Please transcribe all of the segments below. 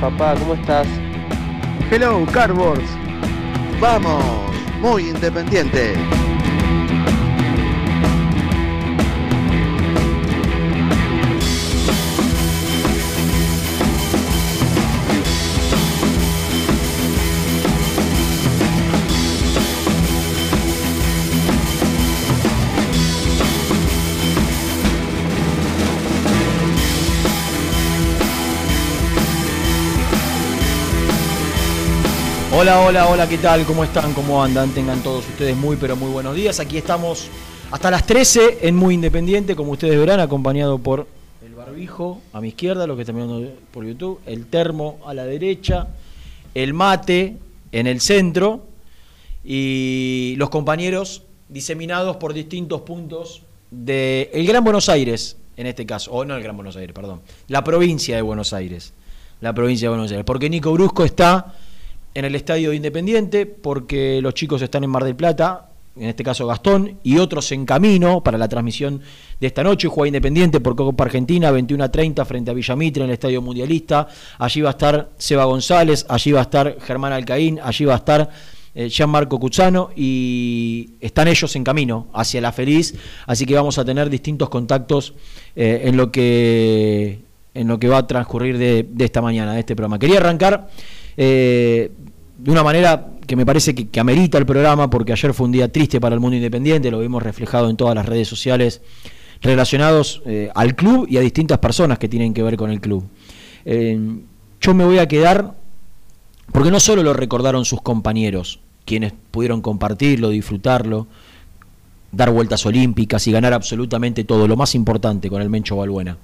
Papá? ¿Cómo estás? Hello, Cardboards. Vamos, muy independiente. Hola, hola, hola, ¿qué tal? ¿Cómo están? ¿Cómo andan? Tengan todos ustedes muy, pero muy buenos días. Aquí estamos hasta las 13 en Muy Independiente, como ustedes verán, acompañado por el barbijo a mi izquierda, lo que están viendo por YouTube, el termo a la derecha, el mate en el centro y los compañeros diseminados por distintos puntos del Gran Buenos Aires, en este caso, o no el Gran Buenos Aires, perdón, la provincia de Buenos Aires. La provincia de Buenos Aires. Porque Nico Brusco está en el estadio de Independiente, porque los chicos están en Mar del Plata, en este caso Gastón, y otros en camino para la transmisión de esta noche. Juega Independiente por Copa Argentina, 21 a 30 frente a Villamitre en el Estadio Mundialista. Allí va a estar Seba González, allí va a estar Germán Alcaín, allí va a estar eh, Gianmarco Cuzzano y están ellos en camino hacia la feliz, así que vamos a tener distintos contactos eh, en lo que en lo que va a transcurrir de, de esta mañana, de este programa. Quería arrancar eh, de una manera que me parece que, amerita el programa, porque ayer fue un día triste para el mundo independiente, lo vimos reflejado en todas las redes sociales relacionados eh, al club y a distintas personas que tienen que ver con el club. Eh, yo me voy a quedar, porque no solo lo recordaron sus compañeros, quienes pudieron compartirlo, disfrutarlo, dar vueltas olímpicas y ganar absolutamente todo, lo más importante con el Mencho Balbuena,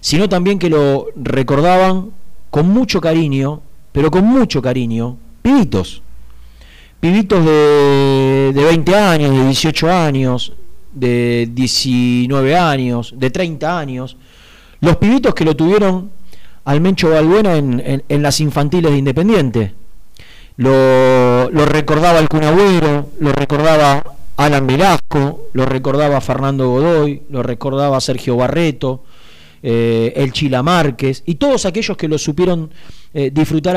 sino también que lo recordaban con mucho cariño, pero con mucho cariño, pibitos. Pibitos de, de 20 años, de 18 años, de 19 años, de 30 años. Los pibitos que lo tuvieron al Mencho Balbuena en, en- las infantiles de Independiente. Lo, lo recordaba el Kun Agüero, lo recordaba Alan Velasco, lo recordaba Fernando Godoy, lo recordaba Sergio Barreto, eh, el Chila Márquez y todos aquellos que lo supieron eh, disfrutar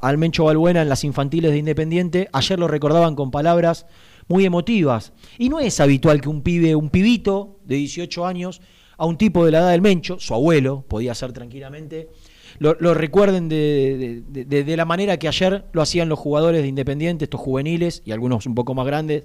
al Mencho Balbuena en las infantiles de Independiente, ayer lo recordaban con palabras muy emotivas. Y no es habitual que un pibe, un pibito de 18 años, a un tipo de la edad del Mencho, su abuelo, podía ser tranquilamente, lo, recuerden de, de- de- de la manera que ayer lo hacían los jugadores de Independiente, estos juveniles y algunos un poco más grandes,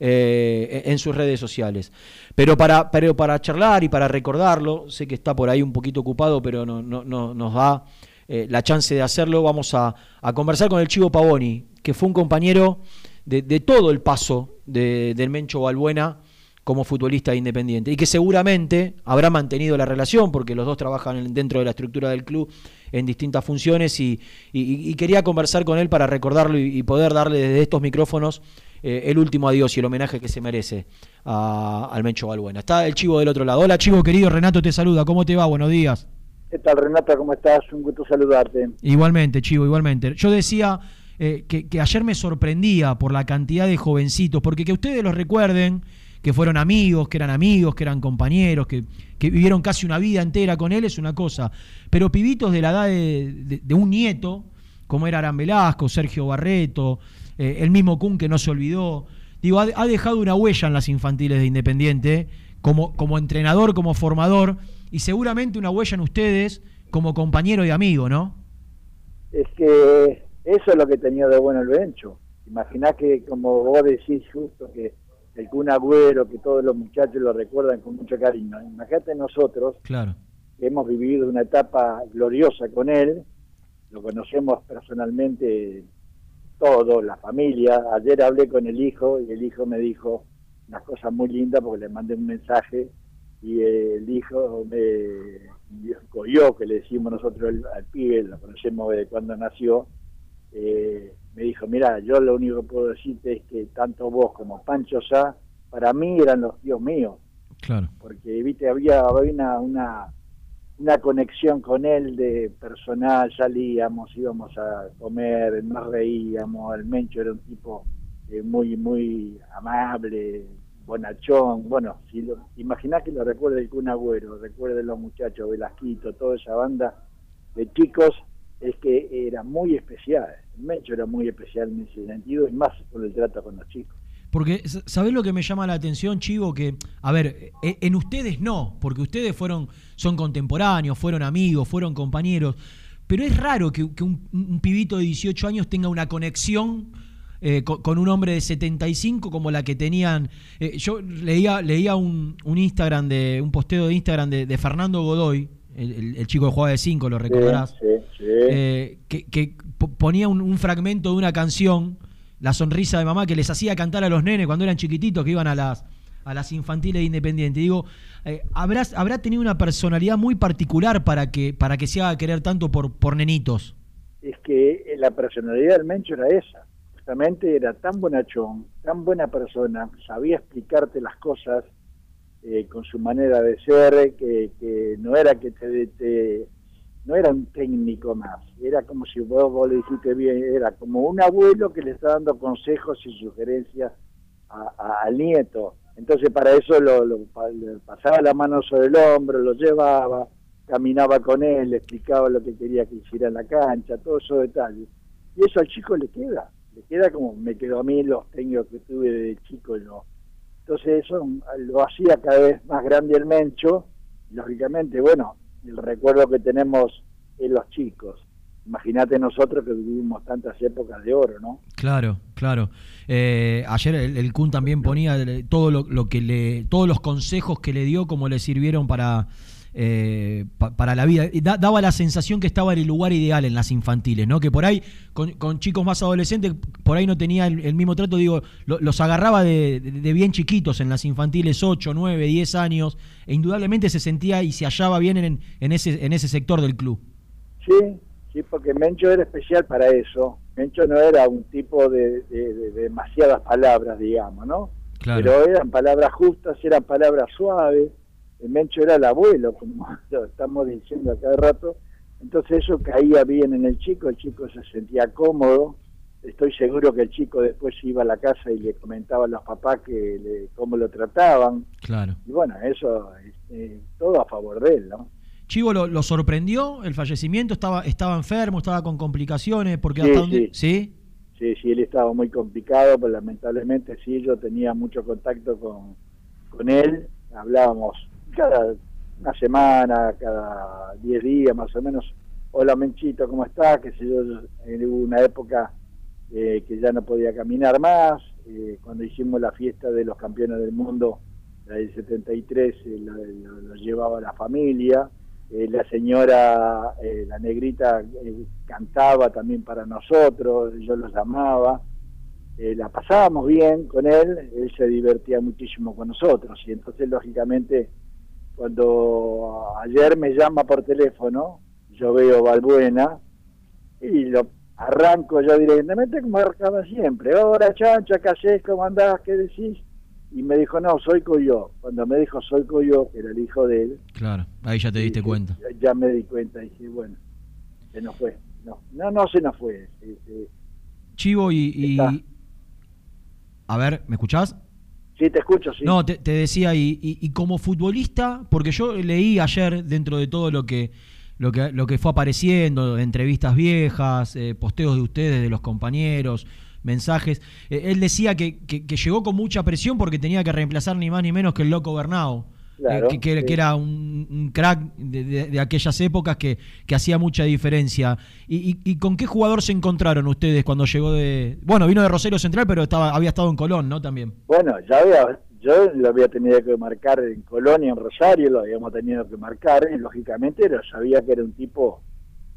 eh, en sus redes sociales. Pero para, pero para charlar y para recordarlo, sé que está por ahí un poquito ocupado, pero no, no- no- nos da eh, la chance de hacerlo, vamos a, a conversar con el Chivo Pavoni, que fue un compañero de, de todo el paso de- del Mencho Balbuena como futbolista de Independiente y que seguramente habrá mantenido la relación porque los dos trabajan en- dentro de la estructura del club en distintas funciones y, y- quería conversar con él para recordarlo y poder darle desde estos micrófonos eh, el último adiós y el homenaje que se merece a- al Mencho Balbuena. Está el Chivo del otro lado. Hola Chivo querido, Renato te saluda, ¿cómo te va? Buenos días. ¿Qué tal, Renata? ¿Cómo estás? Un gusto saludarte. Igualmente, Chivo, igualmente. Yo decía eh, que, que ayer me sorprendía por la cantidad de jovencitos, porque que ustedes los recuerden, que fueron amigos, que eran amigos, que eran compañeros, que, que vivieron casi una vida entera con él, es una cosa. Pero pibitos de la edad de, de- de un nieto, como era Aran Velasco, Sergio Barreto, eh, el mismo Kun que no se olvidó, digo, ha, ha dejado una huella en las infantiles de Independiente, como, como entrenador, como formador, y seguramente una huella en ustedes como compañero y amigo, ¿no? Es que eso es lo que tenía de bueno el Bencho. Imaginá que, como vos decís justo, que el Kun Agüero, que todos los muchachos lo recuerdan con mucho cariño. Imagínate nosotros, Claro. que hemos vivido una etapa gloriosa con él, lo conocemos personalmente todo, la familia. Ayer hablé con el hijo y el hijo me dijo unas cosas muy lindas porque le mandé un mensaje y el hijo me yo que le decimos nosotros al, al pibe, lo conocemos de cuando nació, eh, me dijo, mira, yo lo único que puedo decirte es que tanto vos como Pancho Sá, para mí eran los tíos míos, Claro. porque viste había, había una, una una conexión con él de personal, salíamos, íbamos a comer, nos reíamos, el Mencho era un tipo eh, muy, muy amable, bonachón, bueno, si lo, imaginás que lo recuerde el Kun Agüero, recuerde los muchachos, Velasquito, toda esa banda de chicos, es que era muy especial, el Mencho era muy especial en ese sentido, y más con el trato con los chicos. Porque, ¿sabés lo que me llama la atención, Chivo? Que, a ver, e- en ustedes no, porque ustedes fueron, son contemporáneos, fueron amigos, fueron compañeros, pero es raro que, que un, un pibito de 18 años tenga una conexión eh, co- con, un hombre de 75 como la que tenían. eh, yo leía, leía un, un Instagram de, un posteo de Instagram de, de Fernando Godoy, el, el- el chico que jugaba de 5, lo recordarás. Sí, sí, sí. eh, que, que po- ponía un, un fragmento de una canción, La sonrisa de mamá, que les hacía cantar a los nenes cuando eran chiquititos, que iban a las, a las infantiles de Independiente. Digo, eh, habrá, habrá tenido una personalidad muy particular para que, para que se haga querer tanto por, por nenitos. es que eh, la personalidad del Mencho era esa. Justamente era tan bonachón, tan buena persona, sabía explicarte las cosas eh, con su manera de ser, que, que no era que te, te- no era un técnico más, era como si vos, vos le dijiste bien, era como un abuelo que le está dando consejos y sugerencias a- al nieto. Entonces para eso lo, pasaba la mano sobre el hombro, lo llevaba, caminaba con él, le explicaba lo que quería que hiciera en la cancha, todos esos detalles. Y eso al chico le queda, le queda como me quedó a mí los técnicos que tuve de chico yo. Entonces eso lo hacía cada vez más grande el Mencho, lógicamente, bueno, el recuerdo que tenemos en los chicos. Imagínate nosotros que vivimos tantas épocas de oro, ¿no? Claro, claro. Eh, ayer el, Kun también ponía el- todo lo, lo que le, todos los consejos que le dio, como le sirvieron para, eh, pa- para la vida. Da- daba la sensación que estaba en el lugar ideal en las infantiles, ¿no? Que por ahí, con, con chicos más adolescentes, por ahí no tenía el, el mismo trato, digo, lo- los agarraba de, de- de bien chiquitos en las infantiles, 8, 9, 10 años, e indudablemente se sentía y se hallaba bien en, en ese, en ese sector del club. Sí, sí, porque Mencho era especial para eso. Mencho no era un tipo de, de- de demasiadas palabras, digamos, ¿no? Claro. Pero eran palabras justas, eran palabras suaves. El Mencho era el abuelo, como lo estamos diciendo a cada rato. Entonces eso caía bien en el chico, el chico se sentía cómodo. Estoy seguro que el chico después iba a la casa y le comentaba a los papás que le- cómo lo trataban. Claro. Y bueno, eso, este, todo a favor de él, ¿no? Chivo lo, lo sorprendió el fallecimiento, estaba, estaba enfermo, estaba con complicaciones, porque Sí, hasta donde. sí. ¿Sí? Sí, sí, él estaba muy complicado, pero lamentablemente sí, yo tenía mucho contacto con, con él, hablábamos cada una semana, cada 10 días más o menos, hola Menchito, ¿cómo estás? Que sé yo, eh, hubo una época eh, que ya no podía caminar más, eh, cuando hicimos la fiesta de los campeones del mundo, la del 73, eh, lo, lo- llevaba la familia, la señora, la negrita, cantaba también para nosotros, yo los llamaba. la pasábamos bien con él, él se divertía muchísimo con nosotros y entonces lógicamente cuando ayer me llama por teléfono, yo veo Balbuena y lo arranco yo directamente como marcaba siempre, hola chancha, ¿qué haces? ¿Cómo andás? ¿Qué decís? Y me dijo, no, soy Coyo. Cuando me dijo soy Coyo, que era el hijo de él, Claro, ahí ya te diste cuenta. Ya, ya me di cuenta y dije, bueno, se nos fue. No, no, no se nos fue. Sí, sí. Chivo y... y-. A ver, ¿me escuchás? Sí, te escucho, sí. No, te, decía, y, y- y como futbolista, porque yo leí ayer dentro de todo lo que, lo que, lo que fue apareciendo, entrevistas viejas, eh, posteos de ustedes, de los compañeros, mensajes, eh, él decía que, que- que llegó con mucha presión porque tenía que reemplazar ni más ni menos que el loco Bernao. Claro, que, que- sí. que era un, un crack de, de- de aquellas épocas que, que hacía mucha diferencia. ¿Y, y- y con qué jugador se encontraron ustedes cuando llegó de... Bueno, vino de Rosario Central, pero estaba, había estado en Colón, ¿no? También. Bueno, ya había, yo lo había tenido que marcar en Colonia, en Rosario, lo habíamos tenido que marcar y lógicamente lo sabía que era un tipo,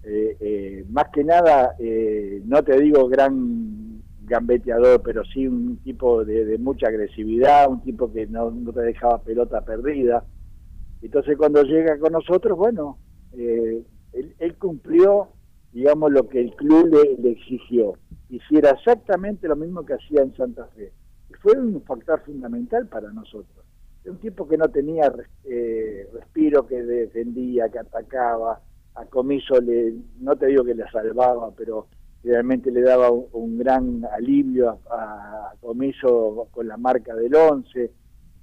eh, eh, más que nada, eh, no te digo gran gambeteador, pero sí un tipo de, de mucha agresividad, un tipo que no, te dejaba pelota perdida. Entonces cuando llega con nosotros, bueno, eh, él, cumplió, digamos, lo que el club le, exigió. Hiciera exactamente lo mismo que hacía en Santa Fe. Y fue un factor fundamental para nosotros. Un tipo que no tenía eh, respiro, que defendía, que atacaba, a Comiso le, no te digo que le salvaba, pero realmente le daba un, un gran alivio a, a Comiso con la marca del 11.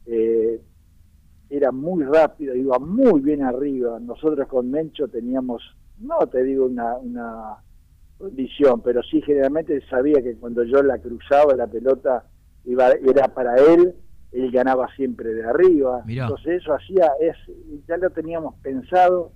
Eh, era muy rápido, iba muy bien arriba. Nosotros con Mencho teníamos, no te digo una, una condición, pero sí generalmente sabía que cuando yo la cruzaba la pelota iba, era para él, él ganaba siempre de arriba. Mirá. Entonces eso hacía, es, ya lo teníamos pensado.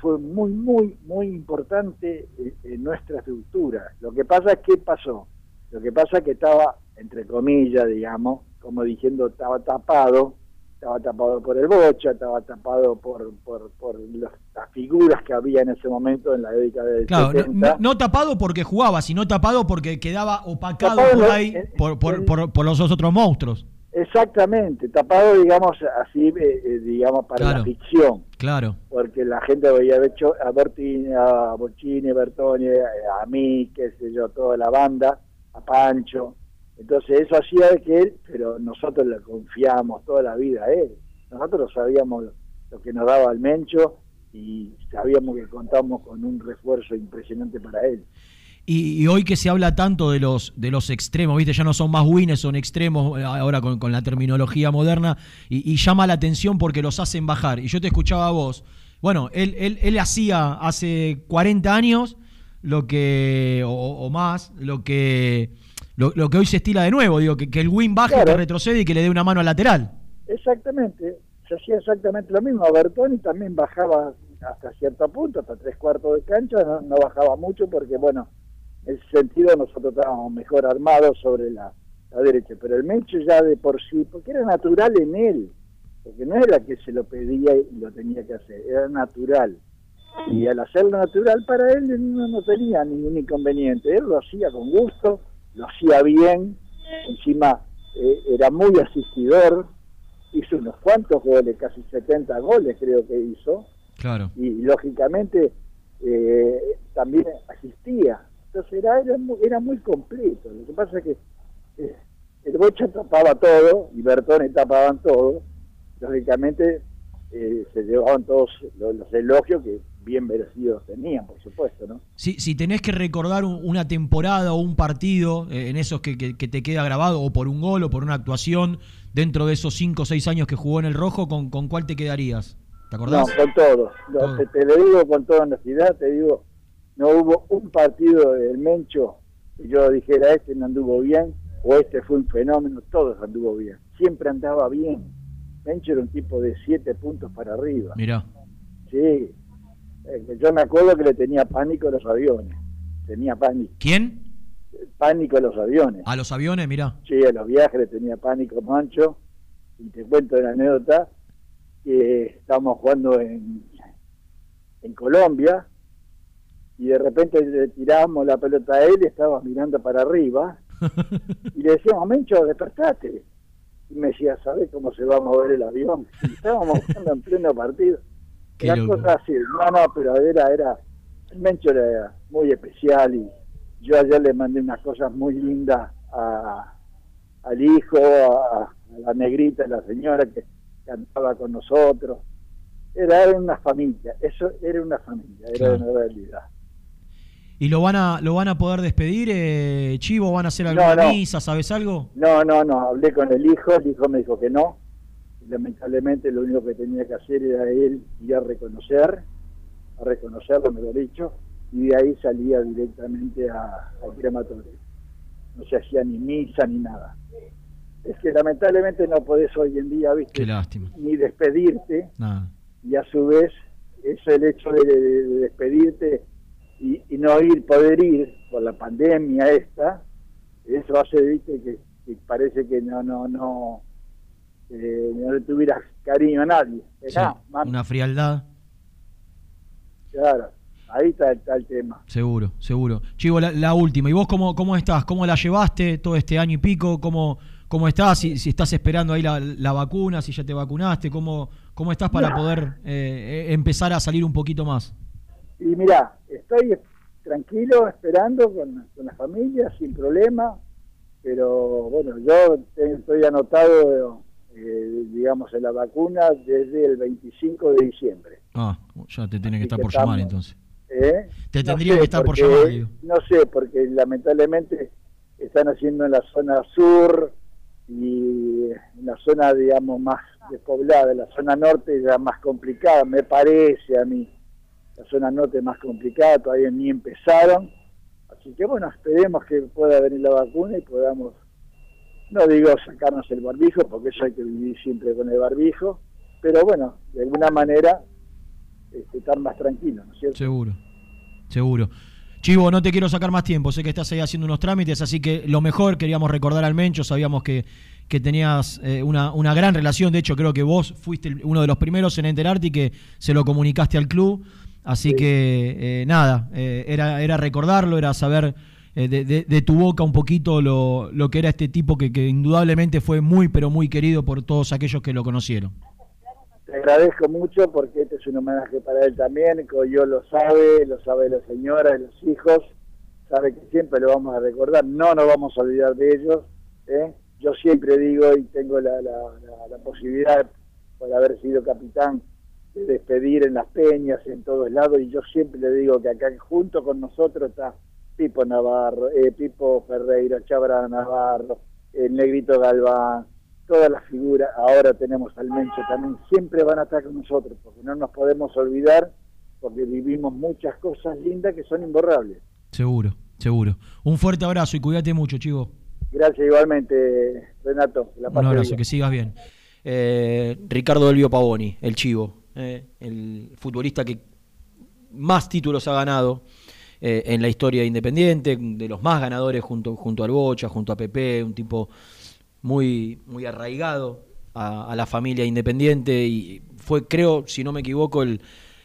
Fue muy, muy, muy importante en, en nuestra estructura. Lo que pasa es que pasó. Lo que pasa es que estaba, entre comillas, digamos, como diciendo, estaba tapado, estaba tapado por el Bocha, estaba tapado por, por, por los- las figuras que había en ese momento en la década del Claro, no, 70. no- no tapado porque jugaba, sino tapado porque quedaba opacado Tapado por ahí en- por, por, en- por- por los otros monstruos. Exactamente, tapado, digamos, así, eh, eh, digamos, para Claro. la ficción. Claro. porque la gente veía hecho a Bertini, a Bocini, Bertoni, a mí, qué sé yo, toda la banda, a Pancho. Entonces eso hacía de que él, pero nosotros le confiamos toda la vida a él. Nosotros sabíamos lo que nos daba el Mencho y sabíamos que contamos con un refuerzo impresionante para él. Y, y hoy que se habla tanto de los de los extremos, viste, ya no son más winners, son extremos eh, ahora con, con la terminología moderna, y, y llama la atención porque los hacen bajar. Y yo te escuchaba a vos. Bueno, él, él, él hacía hace 40 años lo que, o, o más, lo que lo, lo que hoy se estila de nuevo, digo, que, que el win baje, Claro. que retrocede y que le dé una mano al lateral. Exactamente, se hacía exactamente lo mismo. Bertoni también bajaba hasta cierto punto, hasta tres cuartos de cancha, no, no bajaba mucho porque, bueno, en ese sentido nosotros estábamos mejor armados sobre la, la derecha. Pero el Mencho ya de por sí, porque era natural en él, porque no era que se lo pedía y lo tenía que hacer, era natural. Y al hacerlo natural para él no, no tenía ningún inconveniente, él lo hacía con gusto, lo hacía bien, encima eh, era muy asistidor, hizo unos cuantos goles, casi 70 goles creo que hizo, Claro. y lógicamente eh, también asistía. Entonces era, era, muy, era muy completo. Lo que pasa es que eh, el Bocha tapaba todo y Bertone tapaban todo. Lógicamente eh, se llevaban todos los, los elogios que bien merecidos tenían, por supuesto, ¿no? Si, si tenés que recordar un- una temporada o un partido eh, en esos que, que- que te queda grabado, o por un gol o por una actuación, dentro de esos 5 o 6 años que jugó en el Rojo, ¿con, con cuál te quedarías? ¿Te No, acordás? con todos. No, Todo. te, te lo digo con toda honestidad, te digo, no hubo un partido del Mencho que yo dijera este no anduvo bien o este fue un fenómeno, todos anduvo bien. Siempre andaba bien. Mencho era un tipo de siete puntos para arriba. Mirá. Sí. Eh, Yo me acuerdo que le tenía pánico a los aviones. Tenía pánico, ¿Quién? pánico a los aviones. A los aviones, mirá. Sí, a los viajes le tenía pánico Mancho. Y te cuento la anécdota que estábamos jugando en, en Colombia y de repente le tirábamos la pelota a él y estaba mirando para arriba Y le decíamos, Mencho, despertate. Y me decía, ¿sabes cómo se va a mover el avión? Y estábamos jugando en pleno partido. Qué Era loco. cosa así. No, no, pero era, era, el Mencho era muy especial y yo ayer le mandé unas cosas muy lindas a, al hijo, a, a la negrita, a la señora que cantaba con nosotros. Era, era una familia, eso era una familia, era Claro. una realidad. ¿Y lo van a, lo van a poder despedir, eh, Chivo? ¿Van a hacer alguna No, no. misa? ¿Sabes algo? No, no, no, hablé con el hijo, el hijo me dijo que no. Lamentablemente lo único que tenía que hacer era él ir a reconocer, a reconocerlo, me lo he dicho, y de ahí salía directamente a- al crematorio. No se hacía ni misa ni nada. Es que lamentablemente no podés hoy en día, Qué viste, lástima. ni despedirte, Nada. y a su vez eso el hecho de, de- de despedirte y, y no ir, poder ir por la pandemia esta, eso hace viste que, que parece que no no no eh, no le tuvieras cariño a nadie. Sí, una frialdad, claro, ahí está, está el tema. seguro, seguro. Chivo, la, la última. ¿Y vos cómo, cómo estás? ¿Cómo la llevaste todo este año y pico? ¿Cómo, cómo estás? Si, si estás esperando ahí la, la vacuna, si ya te vacunaste, ¿cómo, cómo estás para poder eh, eh, empezar a salir un poquito más? Y mira, estoy tranquilo, esperando con, con la familia, sin problema, pero bueno, yo estoy anotado, eh, digamos, en la vacuna desde el 25 de diciembre. Ah, ya te tiene que estar por llamar entonces. ¿eh? Te No tendría sé, que estar por porque- llamar, digo. No sé, porque lamentablemente están haciendo en la zona sur y en la zona, digamos, más despoblada, la zona norte ya más complicada, me parece a mí. La zona norte más complicada, todavía ni empezaron. Así que bueno, esperemos que pueda venir la vacuna y podamos, no digo sacarnos el barbijo, porque eso hay que vivir siempre con el barbijo, pero bueno, de alguna manera este, estar más tranquilos, ¿no es cierto? Seguro, seguro. Chivo, no te quiero sacar más tiempo, sé que estás ahí haciendo unos trámites, así que lo mejor queríamos recordar al Mencho, sabíamos que, que tenías eh, una, una gran relación, de hecho creo que vos fuiste uno de los primeros en enterarte y que se lo comunicaste al club, así Sí. que eh, nada, eh, era, era recordarlo, era saber eh, de, de- de tu boca un poquito lo, lo que era este tipo que, que indudablemente fue muy pero muy querido por todos aquellos que lo conocieron. Te agradezco mucho porque este es un homenaje para él también, yo lo sabe, lo sabe la señora los hijos, sabe que siempre lo vamos a recordar, no nos vamos a olvidar de ellos. ¿eh? Yo siempre digo y tengo la, la, la- la posibilidad, por haber sido capitán, despedir en las peñas, en todos lados, y yo siempre le digo que acá junto con nosotros está Pipo Navarro, eh, Pipo Ferreira, Chabra Navarro, el Negrito Galván, todas las figuras, ahora tenemos al Mencho también, siempre van a estar con nosotros, porque no nos podemos olvidar, porque vivimos muchas cosas lindas que son imborrables. Seguro, seguro. Un fuerte abrazo y cuídate mucho, Chivo. Gracias igualmente, Renato. La Un abrazo, bien. que sigas bien. Eh, Ricardo Elvio Pavoni, el Chivo, eh, el futbolista que más títulos ha ganado eh, en la historia de Independiente, de los más ganadores junto, junto al Bocha, junto a Pepe, un tipo muy, muy arraigado a, a la familia independiente y fue, creo, si no me equivoco, el,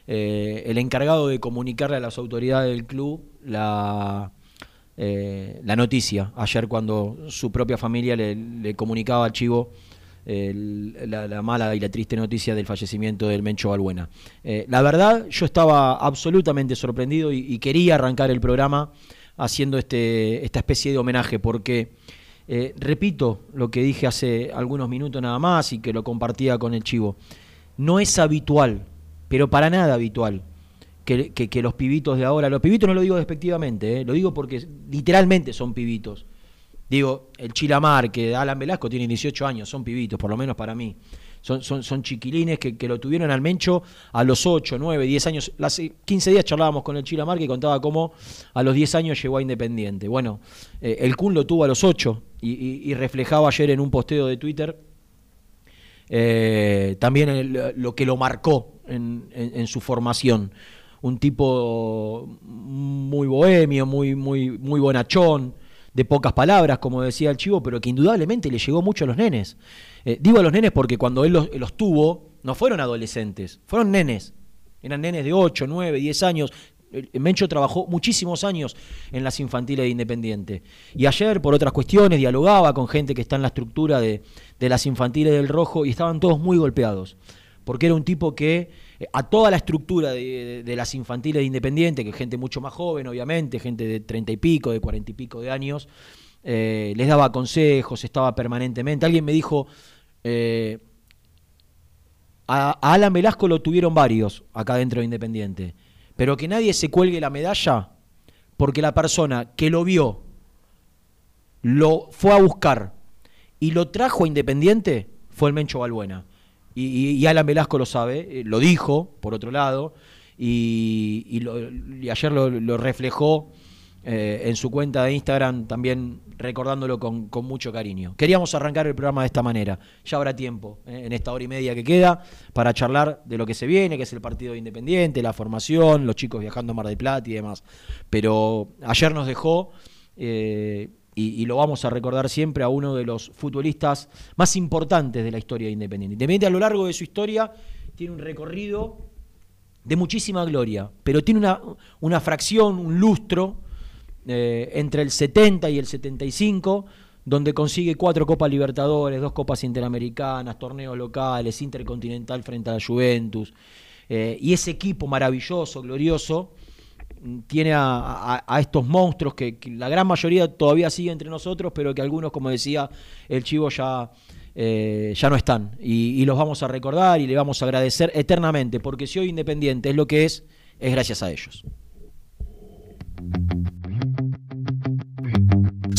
eh, el encargado de comunicarle a las autoridades del club la, la noticia. Ayer cuando su propia familia le, comunicaba al Chivo la, la mala y la triste noticia del fallecimiento del Mencho Balbuena. Eh, la verdad, yo estaba absolutamente sorprendido y, quería arrancar el programa haciendo este, esta especie de homenaje, porque eh, repito lo que dije hace algunos minutos nada más y que lo compartía con el Chivo. No es habitual, pero para nada habitual, que, que- que los pibitos de ahora, los pibitos no lo digo despectivamente, eh, lo digo porque literalmente son pibitos. Digo, el Chilamar, que Alan Velasco tiene 18 años, son pibitos, por lo menos para mí. Son, son, chiquilines que, que lo tuvieron al Mencho a los 8, 9, 10 años. Hace 15 días charlábamos con el Chilamar que contaba cómo a los 10 años llegó a Independiente. Bueno, eh, el Kun lo tuvo a los 8 y, reflejaba ayer en un posteo de Twitter eh, también lo que lo marcó en, en- en su formación. Un tipo muy bohemio, muy, muy, muy bonachón, de pocas palabras, como decía el chivo, pero que indudablemente le llegó mucho a los nenes. Eh, digo a los nenes porque cuando él los, los tuvo, no fueron adolescentes, fueron nenes. Eran nenes de 8, 9, 10 años. Mencho trabajó muchísimos años en las infantiles de Independiente. Y ayer, por otras cuestiones, dialogaba con gente que está en la estructura de, de las infantiles del Rojo y estaban todos muy golpeados. Porque era un tipo que a toda la estructura de, las infantiles de Independiente, que gente mucho más joven, obviamente, gente de treinta y pico, de cuarenta y pico de años, eh, les daba consejos, estaba permanentemente. Alguien me dijo, eh, a, a Alan Velasco lo tuvieron varios acá dentro de Independiente, pero que nadie se cuelgue la medalla porque la persona que lo vio, lo fue a buscar y lo trajo a Independiente fue el Mencho Balbuena. Y, y- Alan Velasco lo sabe, eh, lo dijo, por otro lado, y, ayer lo, reflejó eh, en su cuenta de Instagram, también recordándolo con, mucho cariño. Queríamos arrancar el programa de esta manera. Ya habrá tiempo, eh, en esta hora y media que queda, para charlar de lo que se viene, que es el partido de Independiente, la formación, los chicos viajando a Mar del Plata y demás. Pero ayer nos dejó... y, y lo vamos a recordar siempre a uno de los futbolistas más importantes de la historia de Independiente. Independiente a lo largo de su historia tiene un recorrido de muchísima gloria, pero tiene una, una fracción, un lustro eh, entre el 70 y el 75, donde consigue cuatro Copas Libertadores, dos Copas Interamericanas, torneos locales, Intercontinental frente a la Juventus, eh, y ese equipo maravilloso, glorioso, tiene a, estos monstruos que, que la gran mayoría todavía sigue entre nosotros, pero que algunos, como decía el Chivo, ya, eh, ya no están. Y, y los vamos a recordar y le vamos a agradecer eternamente, porque si hoy Independiente es lo que es, es gracias a ellos.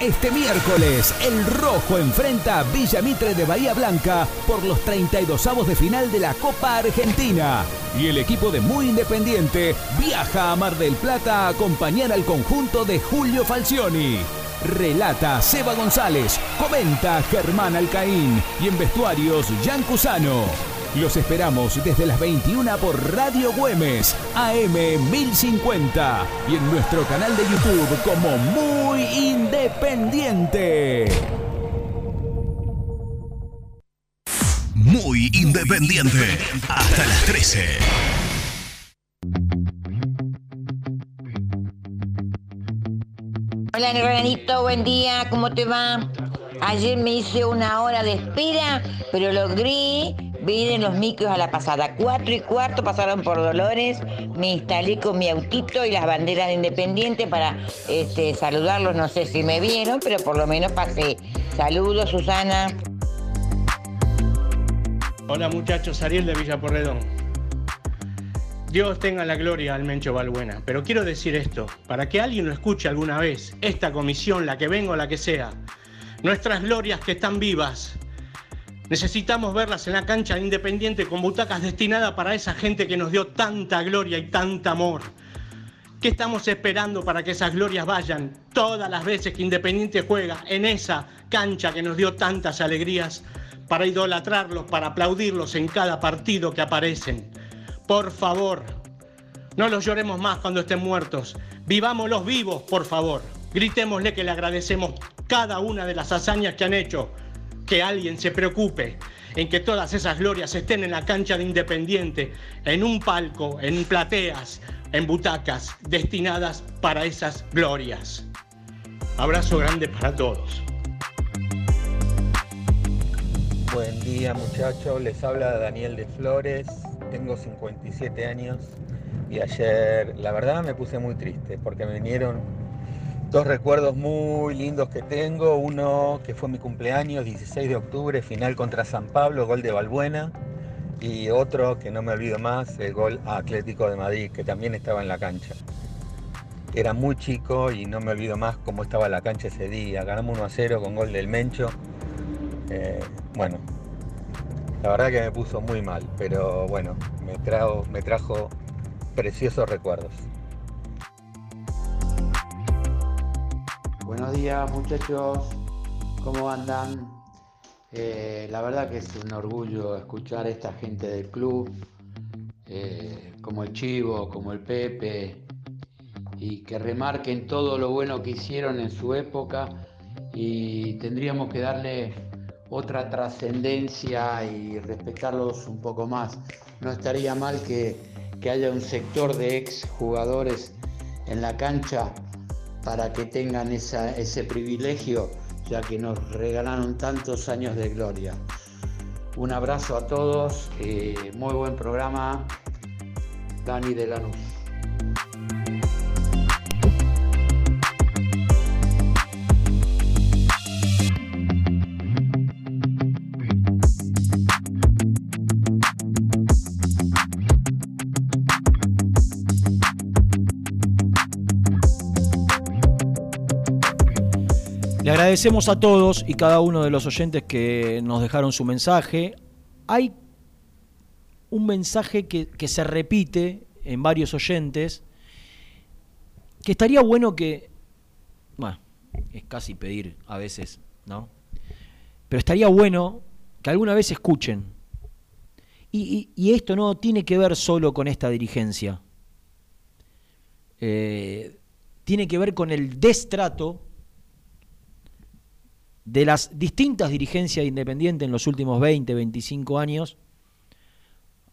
Este miércoles, el Rojo enfrenta a Villa Mitre de Bahía Blanca por los 32avos de final de la Copa Argentina. Y el equipo de Muy Independiente viaja a Mar del Plata a acompañar al conjunto de Julio Falcioni. Relata Seba González, comenta Germán Alcaín y en vestuarios Jan Cusano. Los esperamos desde las 21 por Radio Güemes, AM 1050 y en nuestro canal de YouTube como Muy Independiente. Muy independiente. Hasta las 13. Hola, Granito, buen día, ¿cómo te va? Ayer me hice una hora de espera, pero logré ver en los micros a la pasada. Cuatro y cuarto pasaron por Dolores, me instalé con mi autito y las banderas de Independiente para este, saludarlos. No sé si me vieron, pero por lo menos pasé. Saludos, Susana. Hola muchachos, Ariel de Villa Porredón. Dios tenga la gloria al Mencho Balbuena, pero quiero decir esto, para que alguien lo escuche alguna vez, esta comisión, la que venga o la que sea, nuestras glorias que están vivas, necesitamos verlas en la cancha de Independiente con butacas destinadas para esa gente que nos dio tanta gloria y tanta amor. ¿Qué estamos esperando para que esas glorias vayan todas las veces que Independiente juega en esa cancha que nos dio tantas alegrías para idolatrarlos, para aplaudirlos en cada partido que aparecen? Por favor, no los lloremos más cuando estén muertos. Vivámoslos vivos, por favor. Gritémosle que le agradecemos cada una de las hazañas que han hecho. Que alguien se preocupe en que todas esas glorias estén en la cancha de Independiente, en un palco, en plateas, en butacas destinadas para esas glorias. Abrazo grande para todos. Buen día muchachos, les habla Daniel de Flores, tengo 57 años y ayer la verdad me puse muy triste porque me vinieron dos recuerdos muy lindos que tengo, uno que fue mi cumpleaños, 16 de octubre, final contra San Pablo, gol de Balbuena, y otro que no me olvido más, el gol Atlético de Madrid, que también estaba en la cancha. Era muy chico y no me olvido más cómo estaba la cancha ese día. Ganamos 1 a 0 con gol del Mencho. Eh, bueno, la verdad que me puso muy mal, pero bueno, me trajo preciosos recuerdos. Buenos días muchachos, ¿cómo andan? Eh, la verdad que es un orgullo escuchar a esta gente del club, eh, como el Chivo, como el Pepe, y que remarquen todo lo bueno que hicieron en su época y tendríamos que darle otra trascendencia y respetarlos un poco más. No estaría mal que, que haya un sector de ex jugadores en la cancha para que tengan ese privilegio ya que nos regalaron tantos años de gloria. Un abrazo a todos, eh, muy buen programa, Dani de. Agradecemos a todos y cada uno de los oyentes que nos dejaron su mensaje. Hay un mensaje que, se repite en varios oyentes, que estaría bueno que, bueno, es casi pedir a veces, ¿no? Pero estaría bueno que alguna vez escuchen. Y esto no tiene que ver solo con esta dirigencia. Eh, tiene que ver con el destrato de las distintas dirigencias independientes en los últimos 20, 25 años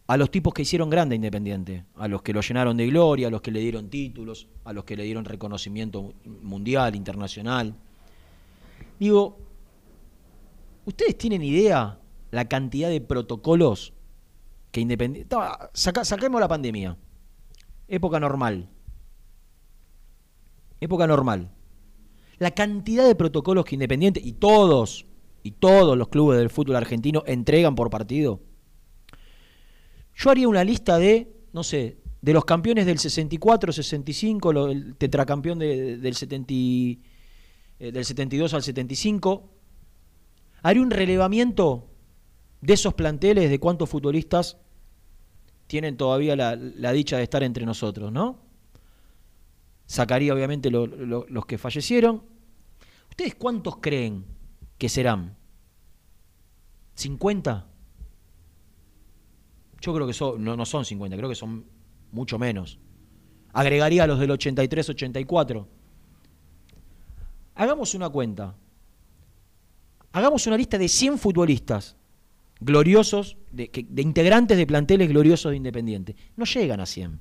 a los tipos que hicieron grande Independiente, a los que lo llenaron de gloria, a los que le dieron títulos, a los que le dieron reconocimiento mundial, internacional. Digo, ¿ustedes tienen idea la cantidad de protocolos que Independiente... Saca- saquemos la pandemia. Época normal. Época normal la cantidad de protocolos que Independiente y todos, y todos los clubes del fútbol argentino entregan por partido. Yo haría una lista de, no sé, de los campeones del 64, 65, lo- el tetracampeón de- del, 70 y- eh, del 72 al 75. Haría un relevamiento de esos planteles, de cuántos futbolistas tienen todavía la, la dicha de estar entre nosotros, ¿no? Sacaría obviamente lo- lo- los que fallecieron. ¿Ustedes cuántos creen que serán? ¿50? Yo creo que son, no, son 50, creo que son mucho menos. Agregaría a los del 83-84. Hagamos una cuenta. Hagamos una lista de 100 futbolistas gloriosos, de, de integrantes de planteles gloriosos de Independiente. No llegan a 100,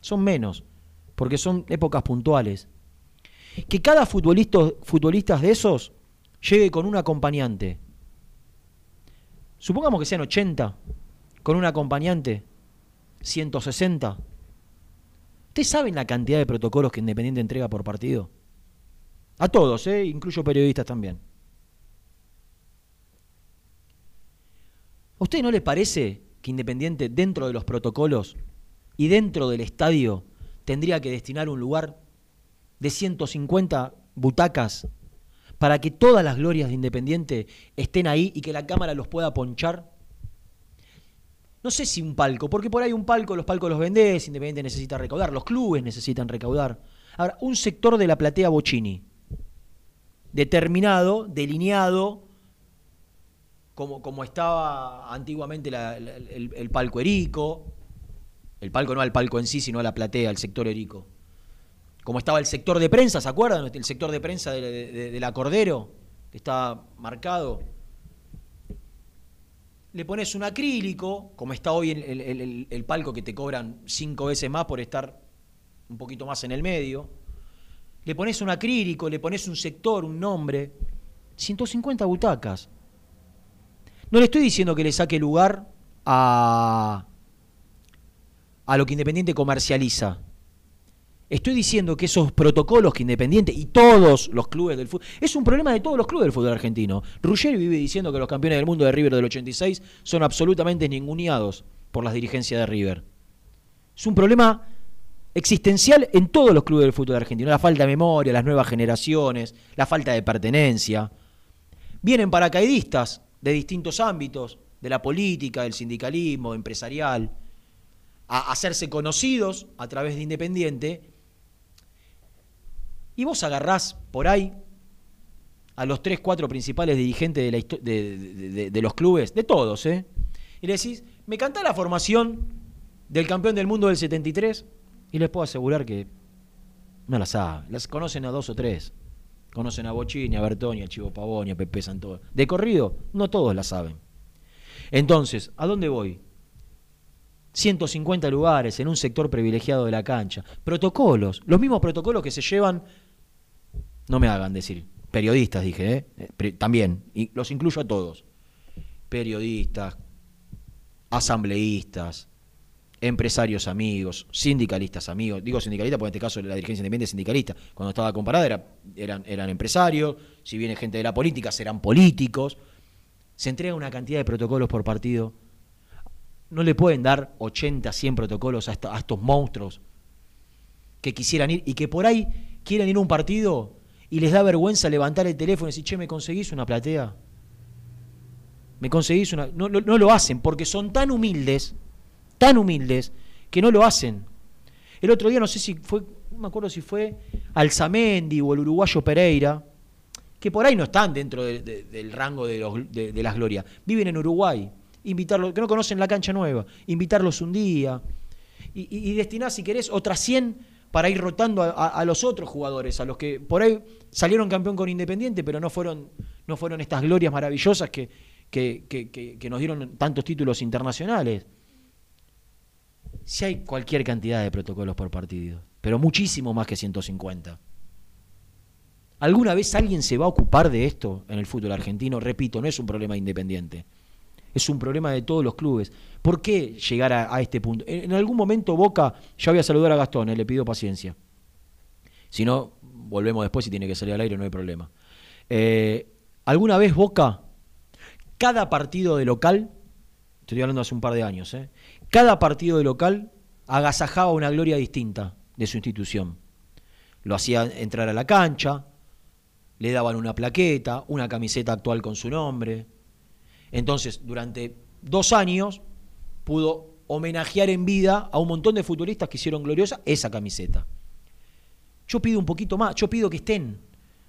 son menos porque son épocas puntuales. Que cada futbolista, futbolistas de esos llegue con un acompañante. Supongamos que sean 80, con un acompañante, 160. ¿Ustedes saben la cantidad de protocolos que Independiente entrega por partido? A todos, ¿eh? incluyo periodistas también. ¿A usted no le parece que Independiente, dentro de los protocolos y dentro del estadio, tendría que destinar un lugar de 150 butacas para que todas las glorias de Independiente estén ahí y que la cámara los pueda ponchar? no sé si un palco, porque por ahí un palco, los palcos los vendés, Independiente necesita recaudar, los clubes necesitan recaudar. Ahora, un sector de la platea Bocini, determinado, delineado, como, como estaba antiguamente el palco Erico, el palco no al palco en sí, sino a la platea, el sector Erico. Como estaba el sector de prensa, ¿se acuerdan? El sector de prensa de, de- de- de la Cordero, que está marcado. Le pones un acrílico, como está hoy el, el- el- el palco que te cobran cinco veces más por estar un poquito más en el medio. Le pones un acrílico, le pones un sector, un nombre. 150 butacas. No le estoy diciendo que le saque lugar a, a lo que Independiente comercializa. Estoy diciendo que esos protocolos que Independiente y todos los clubes del fútbol. Es un problema de todos los clubes del fútbol argentino. Ruggeri vive diciendo que los campeones del mundo de River del 86 son absolutamente ninguneados por las dirigencias de River. Es un problema existencial en todos los clubes del fútbol argentino. La falta de memoria, las nuevas generaciones, la falta de pertenencia. Vienen paracaidistas de distintos ámbitos, de la política, del sindicalismo, empresarial, a hacerse conocidos a través de Independiente. Y vos agarrás por ahí a los tres, cuatro principales dirigentes de, los clubes, de todos, ¿eh? Y le decís, me canta la formación del campeón del mundo del 73 y les puedo asegurar que no la saben. Las conocen a dos o tres. Conocen a Bochini, a Bertoni, a Chivo Pavoni, a Pepe Santo. De corrido, no todos la saben. Entonces, ¿a dónde voy? 150 lugares en un sector privilegiado de la cancha. Protocolos, los mismos protocolos que se llevan, no me hagan decir, periodistas dije, ¿eh? Eh, también, y los incluyo a todos. Periodistas, asambleístas, empresarios amigos, sindicalistas amigos. Digo sindicalistas porque en este caso la dirigencia independiente es sindicalista. Cuando estaba comparada era- eran, eran empresarios, si viene gente de la política serán políticos. Se entrega una cantidad de protocolos por partido. No le pueden dar 80, 100 protocolos a, estos monstruos que quisieran ir y que por ahí quieren ir a un partido y les da vergüenza levantar el teléfono y decir, che, ¿me conseguís una platea? ¿Me conseguís una...? No, lo hacen porque son tan humildes, tan humildes, que no lo hacen. El otro día no sé si fue, no me acuerdo si fue Alzamendi o el uruguayo Pereira, que por ahí no están dentro de- de- del rango de las glorias. Viven en Uruguay. Invitarlos, que no conocen la cancha nueva. Invitarlos un día. Y, destinar, si querés, otras 100 para ir rotando a, los otros jugadores, a los que por ahí salieron campeón con Independiente, pero no fueron, no fueron estas glorias maravillosas que, que, que- que- nos dieron tantos títulos internacionales. Si hay cualquier cantidad de protocolos por partido, pero muchísimo más que 150. ¿Alguna vez alguien se va a ocupar de esto en el fútbol argentino? Repito, no es un problema de independiente. Es un problema de todos los clubes. ¿Por qué llegar a, este punto? En, en algún momento Boca, ya voy a saludar a Gastón, eh, le pido paciencia. Si no, volvemos después si tiene que salir al aire, no hay problema. Eh, ¿Alguna vez Boca, cada partido de local, estoy hablando hace un par de años, eh, cada partido de local agasajaba una gloria distinta de su institución? Lo hacía entrar a la cancha, le daban una plaqueta, una camiseta actual con su nombre. Entonces, durante dos años pudo homenajear en vida a un montón de futbolistas que hicieron gloriosa esa camiseta. Yo pido un poquito más, yo pido que estén.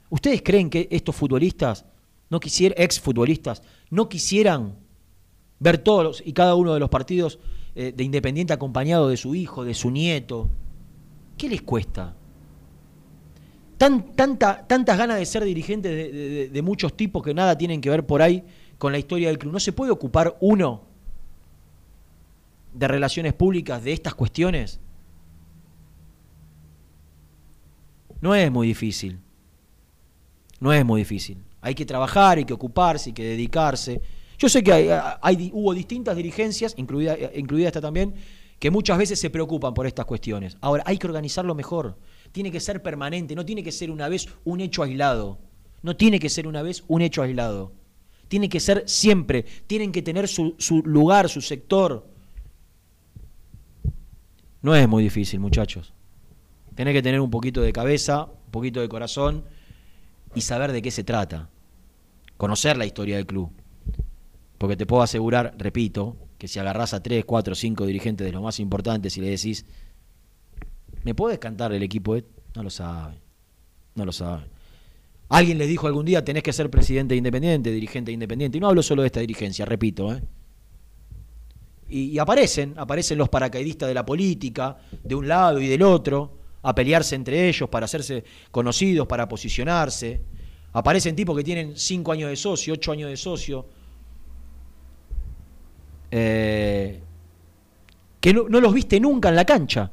¿Ustedes creen que estos futbolistas, no quisieran, ex futbolistas, no quisieran ver todos y cada uno de los partidos eh, de Independiente acompañado de su hijo, de su nieto? ¿Qué les cuesta? Tan, tanta, tantas ganas de ser dirigentes de muchos tipos que nada tienen que ver por ahí con la historia del club. ¿No se puede ocupar uno de relaciones públicas de estas cuestiones? No es muy difícil. No es muy difícil. Hay que trabajar, hay que ocuparse, hay que dedicarse. Yo sé que hay, hubo distintas dirigencias, incluida, incluida esta también, que muchas veces se preocupan por estas cuestiones. Ahora, hay que organizarlo mejor. Tiene que ser permanente, no tiene que ser una vez un hecho aislado. No tiene que ser una vez un hecho aislado. Tiene que ser siempre. Tienen que tener su, su lugar, su sector. No es muy difícil, muchachos. Tenés que tener un poquito de cabeza, un poquito de corazón y saber de qué se trata. Conocer la historia del club. Porque te puedo asegurar, repito, que si agarrás a tres, cuatro, cinco dirigentes de los más importantes y le decís, ¿me puedes cantar el equipo? de-?" No lo sabe, no lo sabe. Alguien les dijo algún día, tenés que ser presidente independiente, dirigente independiente. Y no hablo solo de esta dirigencia, repito. ¿eh? Y, aparecen, aparecen los paracaidistas de la política, de un lado y del otro, a pelearse entre ellos para hacerse conocidos, para posicionarse. Aparecen tipos que tienen cinco años de socio, ocho años de socio, eh, que no los viste nunca en la cancha.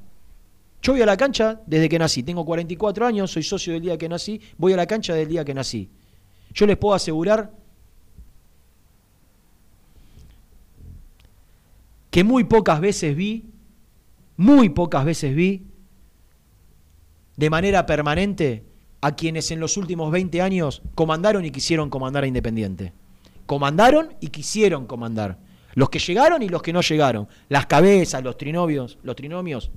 Yo voy a la cancha desde que nací, tengo 44 años, soy socio del día que nací, voy a la cancha del día que nací. Yo les puedo asegurar que muy pocas veces vi, muy pocas veces vi, de manera permanente, a quienes en los últimos 20 años comandaron y quisieron comandar a Independiente. Comandaron y quisieron comandar. Los que llegaron y los que no llegaron. Las cabezas, los trinomios, los trinomios,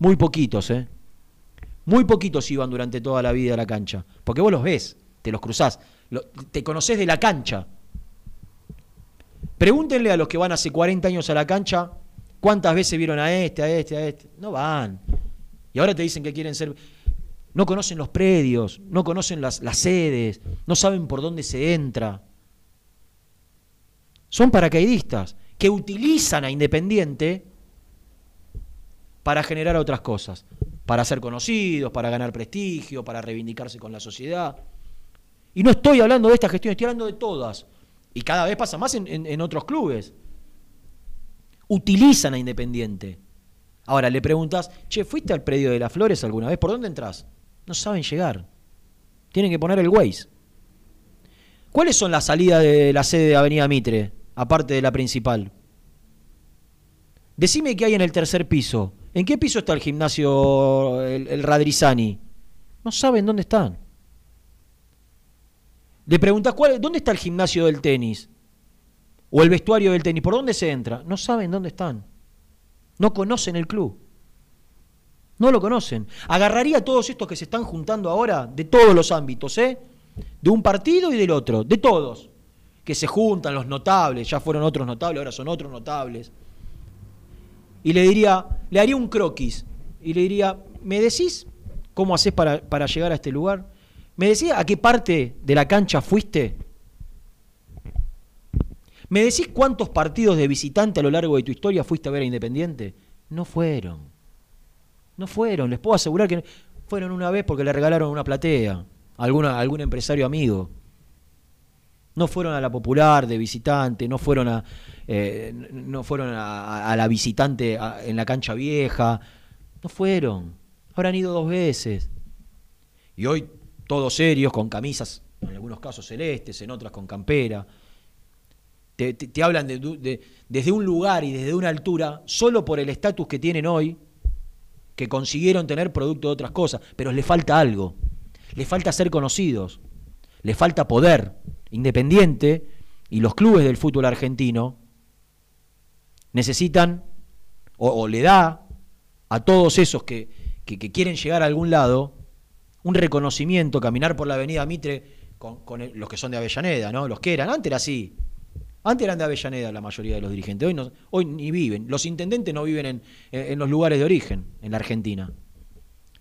muy poquitos, ¿eh? Muy poquitos iban durante toda la vida a la cancha. Porque vos los ves, te los cruzás, te conocés de la cancha. Pregúntenle a los que van hace 40 años a la cancha cuántas veces vieron a este, a este, a este. No van. Y ahora te dicen que quieren ser... No conocen los predios, no conocen las sedes, no saben por dónde se entra. Son paracaidistas que utilizan a Independiente para generar otras cosas, para ser conocidos, para ganar prestigio, para reivindicarse con la sociedad. Y no estoy hablando de esta gestión, estoy hablando de todas. Y cada vez pasa más en, otros clubes. Utilizan a Independiente. Ahora le preguntas, che, ¿fuiste al predio de las flores alguna vez? ¿Por dónde entras? No saben llegar. Tienen que poner el Waze. ¿Cuáles son las salidas de la sede de Avenida Mitre, aparte de la principal? Decime qué hay en el tercer piso. ¿En qué piso está el gimnasio, el, el Radrizani? No saben dónde están. Le preguntas, ¿cuál, ¿dónde está el gimnasio del tenis? O el vestuario del tenis. ¿Por dónde se entra? No saben dónde están. No conocen el club. No lo conocen. Agarraría a todos estos que se están juntando ahora, de todos los ámbitos, ¿eh? De un partido y del otro, de todos. Que se juntan los notables, ya fueron otros notables, ahora son otros notables. Y le diría, le haría un croquis. Y le diría, ¿me decís cómo haces para, para llegar a este lugar? ¿Me decís a qué parte de la cancha fuiste? ¿Me decís cuántos partidos de visitante a lo largo de tu historia fuiste a ver a Independiente? No fueron. No fueron. Les puedo asegurar que fueron una vez porque le regalaron una platea a alguna, a algún empresario amigo. No fueron a la popular de visitante, no fueron a, eh, no fueron a, la visitante en la cancha vieja. No fueron. Habrán ido dos veces. Y hoy todos serios, con camisas, en algunos casos celestes, en otras con campera. Te, hablan de- desde un lugar y desde una altura, solo por el estatus que tienen hoy, que consiguieron tener producto de otras cosas, pero les falta algo. Les falta ser conocidos, les falta poder. Independiente y los clubes del fútbol argentino necesitan o, le da a todos esos que, que- quieren llegar a algún lado un reconocimiento, caminar por la avenida Mitre con, los que son de Avellaneda, ¿no? Los que eran, antes era así. Antes eran de Avellaneda la mayoría de los dirigentes, hoy, no, hoy ni viven. Los intendentes no viven en, en los lugares de origen, en la Argentina.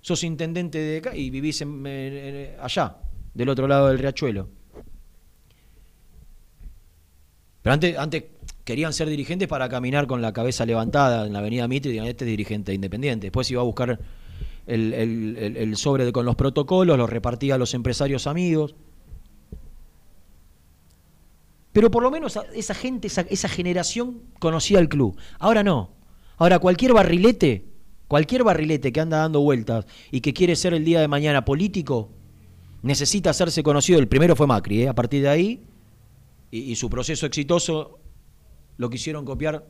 Sos intendente de acá y vivís en- allá, del otro lado del riachuelo. Pero antes, antes querían ser dirigentes para caminar con la cabeza levantada en la avenida Mitre y digan, este es dirigente independiente. Después iba a buscar el, el- el- sobre con los protocolos, los repartía a los empresarios amigos. Pero por lo menos esa gente, esa, esa generación conocía el club. Ahora no. Ahora cualquier barrilete, cualquier barrilete que anda dando vueltas y que quiere ser el día de mañana político, necesita hacerse conocido. El primero fue Macri, ¿eh? a partir de ahí, y, su proceso exitoso lo quisieron copiar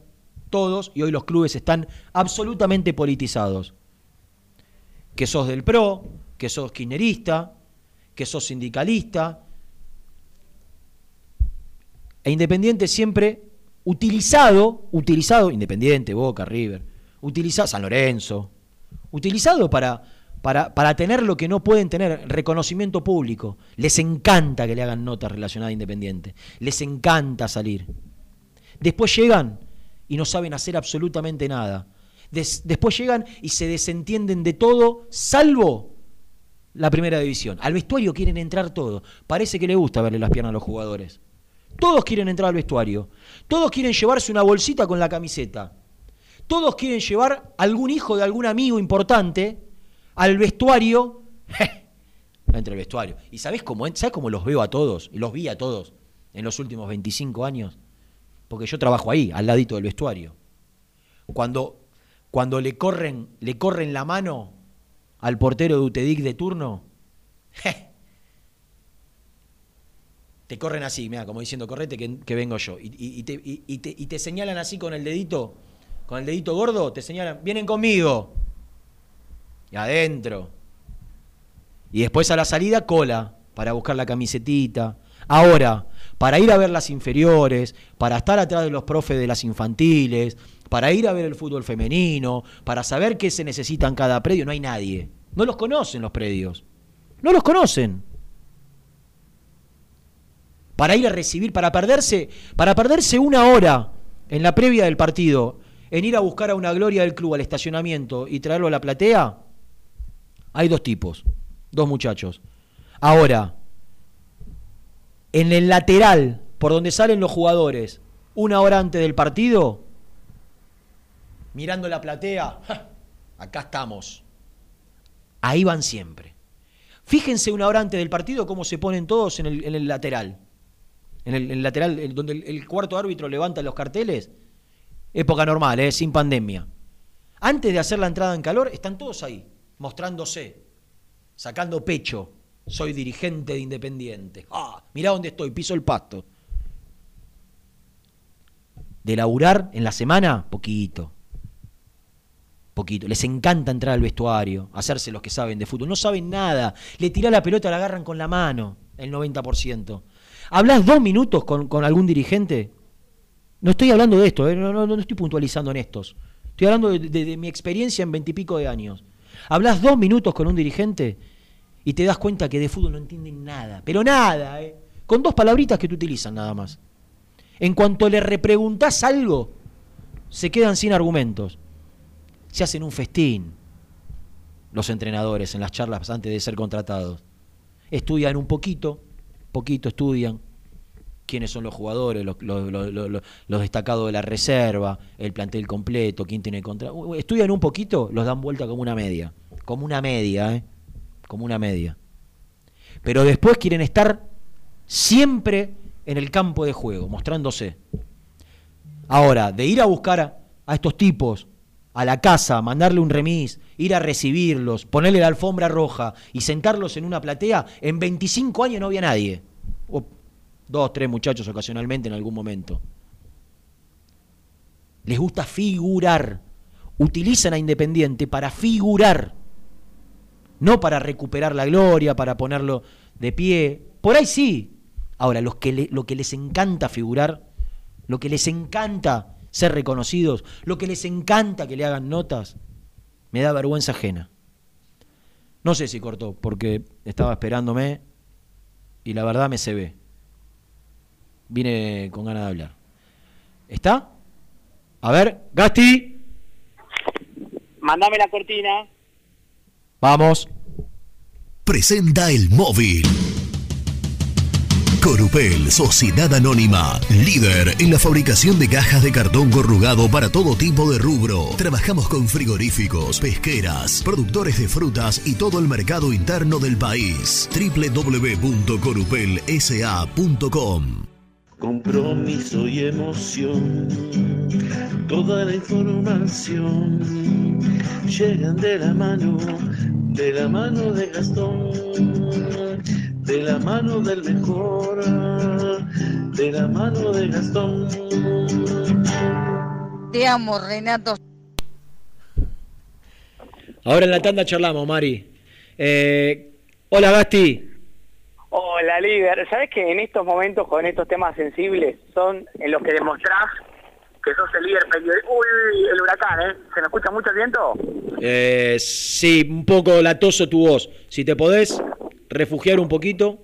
todos y hoy los clubes están absolutamente politizados. Que sos del PRO, que sos kirchnerista, que sos sindicalista, e Independiente siempre utilizado, utilizado, Independiente, Boca, River, utilizado, San Lorenzo, utilizado para, para, para tener lo que no pueden tener, reconocimiento público. Les encanta que le hagan notas relacionadas a Independiente, les encanta salir. Después llegan y no saben hacer absolutamente nada. Des- después llegan y se desentienden de todo, salvo la primera división. Al vestuario quieren entrar todos. Parece que le gusta verle las piernas a los jugadores. Todos quieren entrar al vestuario. Todos quieren llevarse una bolsita con la camiseta. Todos quieren llevar algún hijo de algún amigo importante al vestuario. Entre el vestuario. ¿Y sabes cómo, cómo los veo a todos? Y los vi a todos en los últimos 25 años. Porque yo trabajo ahí, al ladito del vestuario. Cuando, cuando le, corren, le corren la mano al portero de Utedic de turno, te corren así, mira, como diciendo, correte que, vengo yo. Y, y- te, te- y te señalan así con el dedito, con el dedito gordo, te señalan, vienen conmigo. Y adentro. Y después a la salida, cola, para buscar la camisetita. Ahora, para ir a ver las inferiores, para estar atrás de los profes de las infantiles, para ir a ver el fútbol femenino, para saber qué se necesita en cada predio, no hay nadie. No los conocen los predios. No los conocen. Para ir a recibir, para perderse, para perderse una hora en la previa del partido, en ir a buscar a una gloria del club al estacionamiento y traerlo a la platea, hay dos tipos, dos muchachos. Ahora, en el lateral, por donde salen los jugadores, una hora antes del partido, mirando la platea, acá estamos. Ahí van siempre. Fíjense una hora antes del partido cómo se ponen todos en el, en el lateral. En el, lateral, donde el, el cuarto árbitro levanta los carteles. Época normal, ¿eh? sin pandemia. Antes de hacer la entrada en calor, están todos ahí, mostrándose, sacando pecho. Soy dirigente de Independiente. Ah, mirá dónde estoy, piso el pasto. De laburar en la semana, poquito. Poquito. Les encanta entrar al vestuario, hacerse los que saben de fútbol. No saben nada. Le tirá la pelota, la agarran con la mano, el 90%. ¿Hablas dos minutos con, con algún dirigente? No estoy hablando de esto, ¿eh? no, no, no estoy puntualizando en estos. Estoy hablando de, de- de mi experiencia en veintipico de años. Hablas dos minutos con un dirigente y te das cuenta que de fútbol no entienden nada, pero nada, ¿eh? con dos palabritas que te utilizan nada más. En cuanto le repreguntás algo, se quedan sin argumentos. Se hacen un festín los entrenadores en las charlas antes de ser contratados. Estudian un poquito, poquito estudian quiénes son los jugadores, los, destacados de la reserva, el plantel completo, quién tiene contra. Estudian un poquito, los dan vuelta como una media. Como una media, ¿eh? Como una media. Pero después quieren estar siempre en el campo de juego, mostrándose. Ahora, de ir a buscar a, a estos tipos a la casa, mandarle un remis, ir a recibirlos, ponerle la alfombra roja y sentarlos en una platea, en 25 años no había nadie. O dos, tres muchachos ocasionalmente en algún momento. Les gusta figurar. Utilizan a Independiente para figurar. No para recuperar la gloria, para ponerlo de pie. Por ahí sí. Ahora, los que lo que les encanta figurar, lo que les encanta ser reconocidos, lo que les encanta que le hagan notas, me da vergüenza ajena. No sé si cortó, porque estaba esperándome y la verdad me se ve. Vine con ganas de hablar. ¿Está? A ver, Gasti, Mandame la cortina. vamos. Presenta el móvil. Corupel, Sociedad Anónima, líder en la fabricación de cajas de cartón corrugado para todo tipo de rubro. Trabajamos con frigoríficos, pesqueras, productores de frutas y todo el mercado interno del país. www.corupelsa.com Compromiso y emoción, toda la información llegan de la mano, de la mano de Gastón, de la mano del mejor, de la mano de Gastón. Te amo, Renato. Ahora en la tanda charlamos, Mari. Eh, hola, Gasti. Hola, líder. ¿Sabes que en estos momentos, con estos temas sensibles, son en los que demostrás que sos el líder periodista? Uy, el huracán, ¿eh? ¿Se me escucha mucho el viento? Eh, sí, un poco latoso tu voz. Si te podés refugiar un poquito.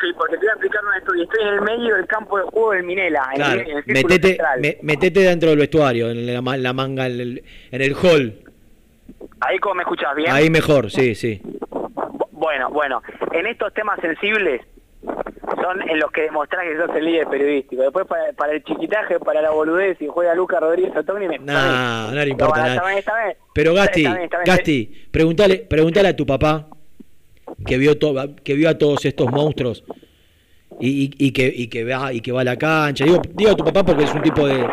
Sí, porque te voy a explicar una historia. Estoy en el medio del campo de juego del Minela, en, Claro, el, en el metete, me- metete dentro del vestuario, en la, ma- la manga, en el, en el hall. Ahí como me escuchás bien. Ahí mejor, sí, sí. Bueno, bueno, en estos temas sensibles son en los que demostrás que sos el líder periodístico. Después para, para el chiquitaje, para la boludez, si juega Lucas Rodríguez o Tony, me Nah, no le importa nada. está bien, está bien. Pero Gasti, Está bien. Gasti, pregúntale, pregúntale a tu papá que vio to- que vio a todos estos monstruos y, y- y que y que va y que va a la cancha. Digo, digo a tu papá porque es un tipo de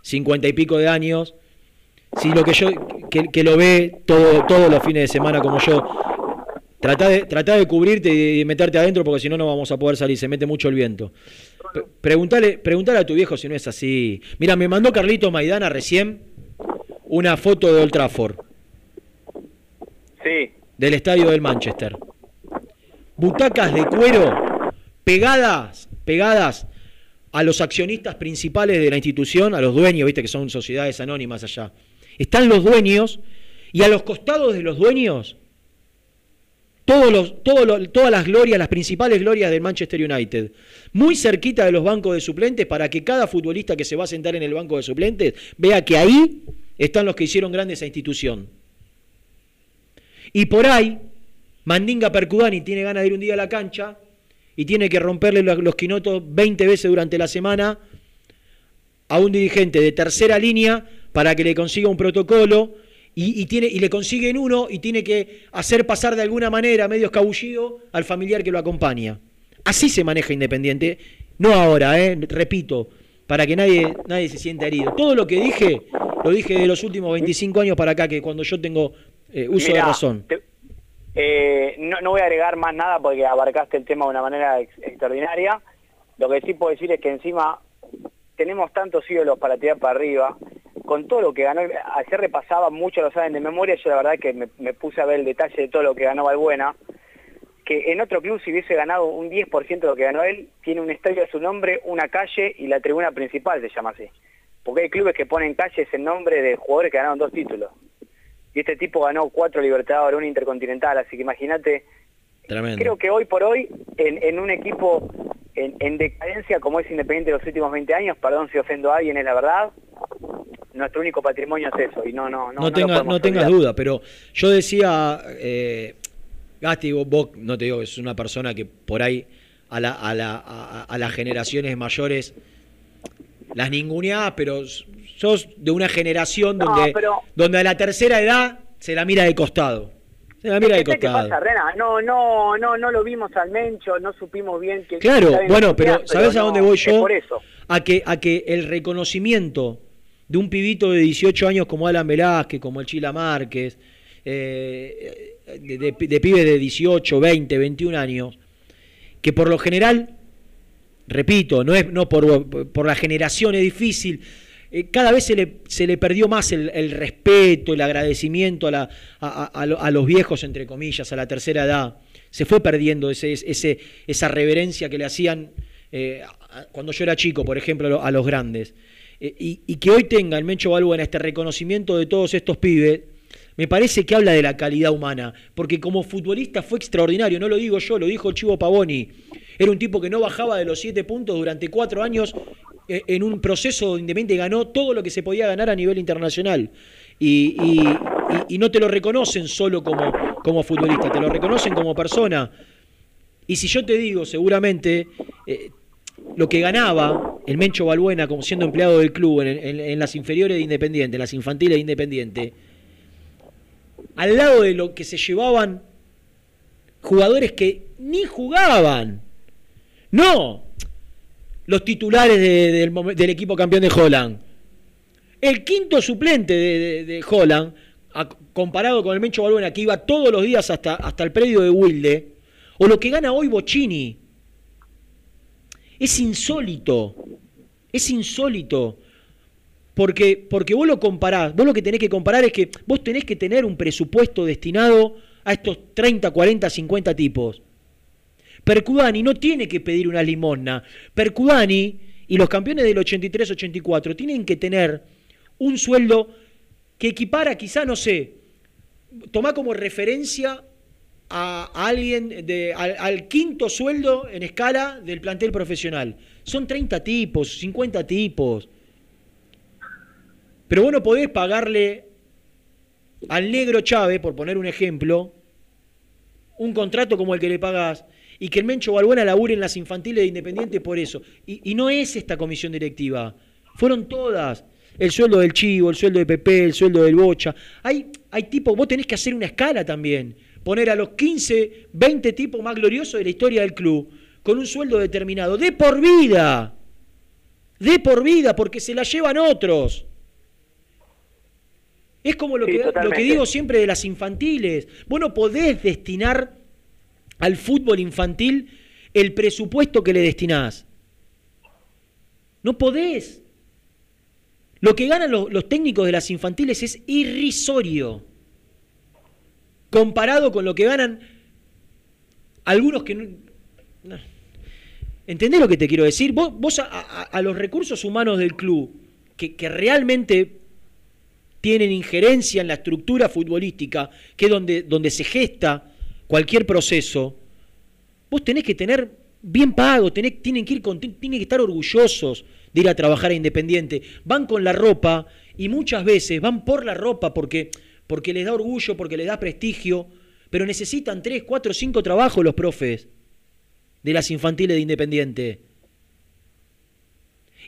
cincuenta y pico de años. Si lo que yo que, que lo ve todo todos los fines de semana como yo. Trata de, trata de cubrirte y de meterte adentro porque si no no vamos a poder salir, se mete mucho el viento. Preguntale, preguntale a tu viejo si no es así. Mira, me mandó Carlito Maidana recién una foto de Old Trafford, Sí. del estadio del Manchester. Butacas de cuero pegadas, pegadas a los accionistas principales de la institución, a los dueños, viste que son sociedades anónimas allá. Están los dueños y a los costados de los dueños todas las glorias, las principales glorias del Manchester United, muy cerquita de los bancos de suplentes para que cada futbolista que se va a sentar en el banco de suplentes vea que ahí están los que hicieron grande esa institución. Y por ahí, Mandinga Percudani tiene ganas de ir un día a la cancha y tiene que romperle los, los quinotos 20 veces durante la semana a un dirigente de tercera línea para que le consiga un protocolo y, y tiene, y le consiguen uno y tiene que hacer pasar de alguna manera, medio escabullido, al familiar que lo acompaña. Así se maneja Independiente, no ahora, ¿eh? repito, para que nadie, nadie se sienta herido. Todo lo que dije, lo dije de los últimos 25 años para acá, que cuando yo tengo eh, uso de razón. te- eh, no, no voy a agregar más nada porque abarcaste el tema de una manera ex- extraordinaria. Lo que sí puedo decir es que encima tenemos tantos ídolos para tirar para arriba. Con todo lo que ganó, ayer repasaba, muchos lo saben de memoria, yo la verdad que me, puse a ver el detalle de todo lo que ganó Balbuena, que en otro club si hubiese ganado un 10% de lo que ganó él, tiene un estadio a su nombre, una calle y la tribuna principal se llama así. Porque hay clubes que ponen calles en nombre de jugadores que ganaron dos títulos. Y este tipo ganó cuatro Libertadores, un Intercontinental, así que imagínate, Tremendo. creo que hoy por hoy, en, en un equipo en, en decadencia como es Independiente de los últimos 20 años, perdón si ofendo a alguien, es la verdad, nuestro único patrimonio es eso, y no, no, no. no, no tenga- no tengas duda, pero yo decía, eh, Gasti, vos, vos, no te digo que es una persona que por ahí a, la, a, la, a, a las generaciones mayores las ninguneás, pero sos de una generación No, donde, pero- donde a la tercera edad se la mira de costado. Mira ¿Qué costado. pasa, Rena? No, no, no, no lo vimos al Mencho, no supimos bien que... Claro, bueno, pero ¿sabes a no, dónde voy yo? por eso. A que, a que el reconocimiento de un pibito de 18 años como Alan Velázquez, como el Chila Márquez, eh, de, de, de pibes de 18, 20, 21 años, que por lo general, repito, no es no por, por la generación, es difícil, eh, cada vez se le, se le perdió más el, el respeto, el agradecimiento a, la, a, a- a lo- a los viejos, entre comillas, a la tercera edad. Se fue perdiendo ese, ese, esa reverencia que le hacían eh, cuando yo era chico, por ejemplo, a lo- a los grandes. Eh, y, y que hoy tenga el Mencho Balbuena este reconocimiento de todos estos pibes, me parece que habla de la calidad humana, porque como futbolista fue extraordinario, no lo digo yo, lo dijo Chivo Pavoni. Era un tipo que no bajaba de los siete puntos durante cuatro años en un proceso Independiente ganó todo lo que se podía ganar a nivel internacional. Y, no te lo reconocen solo como, como futbolista, te lo reconocen como persona. Y si yo te digo, seguramente, eh, lo que ganaba el Mencho Balbuena como siendo empleado del club en, en- en las inferiores de Independiente, en las infantiles de Independiente, al lado de lo que se llevaban jugadores que ni jugaban. No, los titulares de- del, equipo campeón de Holland. El quinto suplente de, de- Holland, comparado con el Mencho Balbuena, que iba todos los días hasta, hasta el predio de Wilde, o lo que gana hoy Bocini. Es insólito. Es insólito. Porque, porque vos lo comparás, vos lo que tenés que comparar es que vos tenés que tener un presupuesto destinado a estos 30, 40, 50 tipos. Percudani no tiene que pedir una limosna. Percudani y los campeones del 83-84 tienen que tener un sueldo que equipara quizá, no sé, tomá como referencia a, alguien al, quinto sueldo en escala del plantel profesional. Son 30 tipos, 50 tipos. Pero vos no podés pagarle al negro Chávez, por poner un ejemplo, un contrato como el que le pagás y que el Mencho Balbuena labure en las infantiles de Independiente por eso. Y, y no es esta comisión directiva. Fueron todas. El sueldo del Chivo, el sueldo de Pepe, el sueldo del Bocha. Hay, hay tipos, vos tenés que hacer una escala también. Poner a los 15, 20 tipos más gloriosos de la historia del club con un sueldo determinado. De por vida. De por vida, porque se la llevan otros. Es como lo, Sí, que, lo que digo siempre de las infantiles. Vos no podés destinar al fútbol infantil el presupuesto que le destinás. No podés. Lo que ganan los, técnicos de las infantiles es irrisorio. Comparado con lo que ganan algunos que no... no. ¿Entendés lo que te quiero decir? Vos, a- a los recursos humanos del club, que, que realmente tienen injerencia en la estructura futbolística, que es donde, donde se gesta cualquier proceso, vos tenés que tener bien pago, tienen, que ir con- tienen que estar orgullosos de ir a trabajar a Independiente. Van con la ropa y muchas veces van por la ropa porque, porque les da orgullo, porque les da prestigio, pero necesitan tres, cuatro, cinco trabajos los profes de las infantiles de Independiente.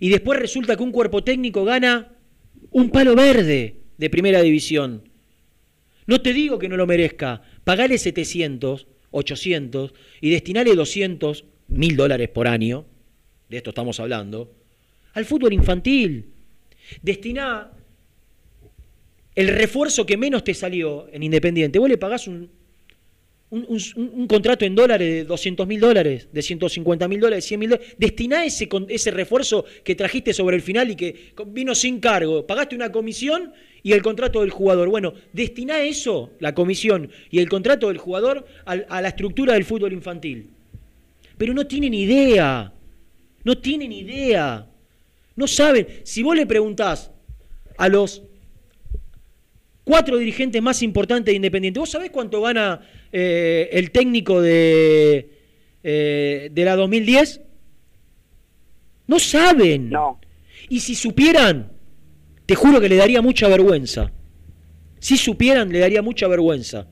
Y después resulta que un cuerpo técnico gana un palo verde de primera división. No te digo que no lo merezca. Pagale 700, 800 y destinale 200, mil dólares por año, de esto estamos hablando, al fútbol infantil. Destina el refuerzo que menos te salió en Independiente. Vos le pagás un, un, contrato en dólares de 200 mil dólares, de 150 mil dólares, 100 mil dólares. Destiná ese, ese refuerzo que trajiste sobre el final y que vino sin cargo. Pagaste una comisión y el contrato del jugador. Bueno, destiná eso, la comisión y el contrato del jugador, al- a la estructura del fútbol infantil. Pero no tienen idea. No tienen idea. No saben. Si vos le preguntás a los cuatro dirigentes más importantes de Independiente. ¿Vos sabés cuánto gana eh, el técnico de, eh, de la 2010? No saben. No. Y si supieran, te juro que le daría mucha vergüenza. Si supieran, le daría mucha vergüenza.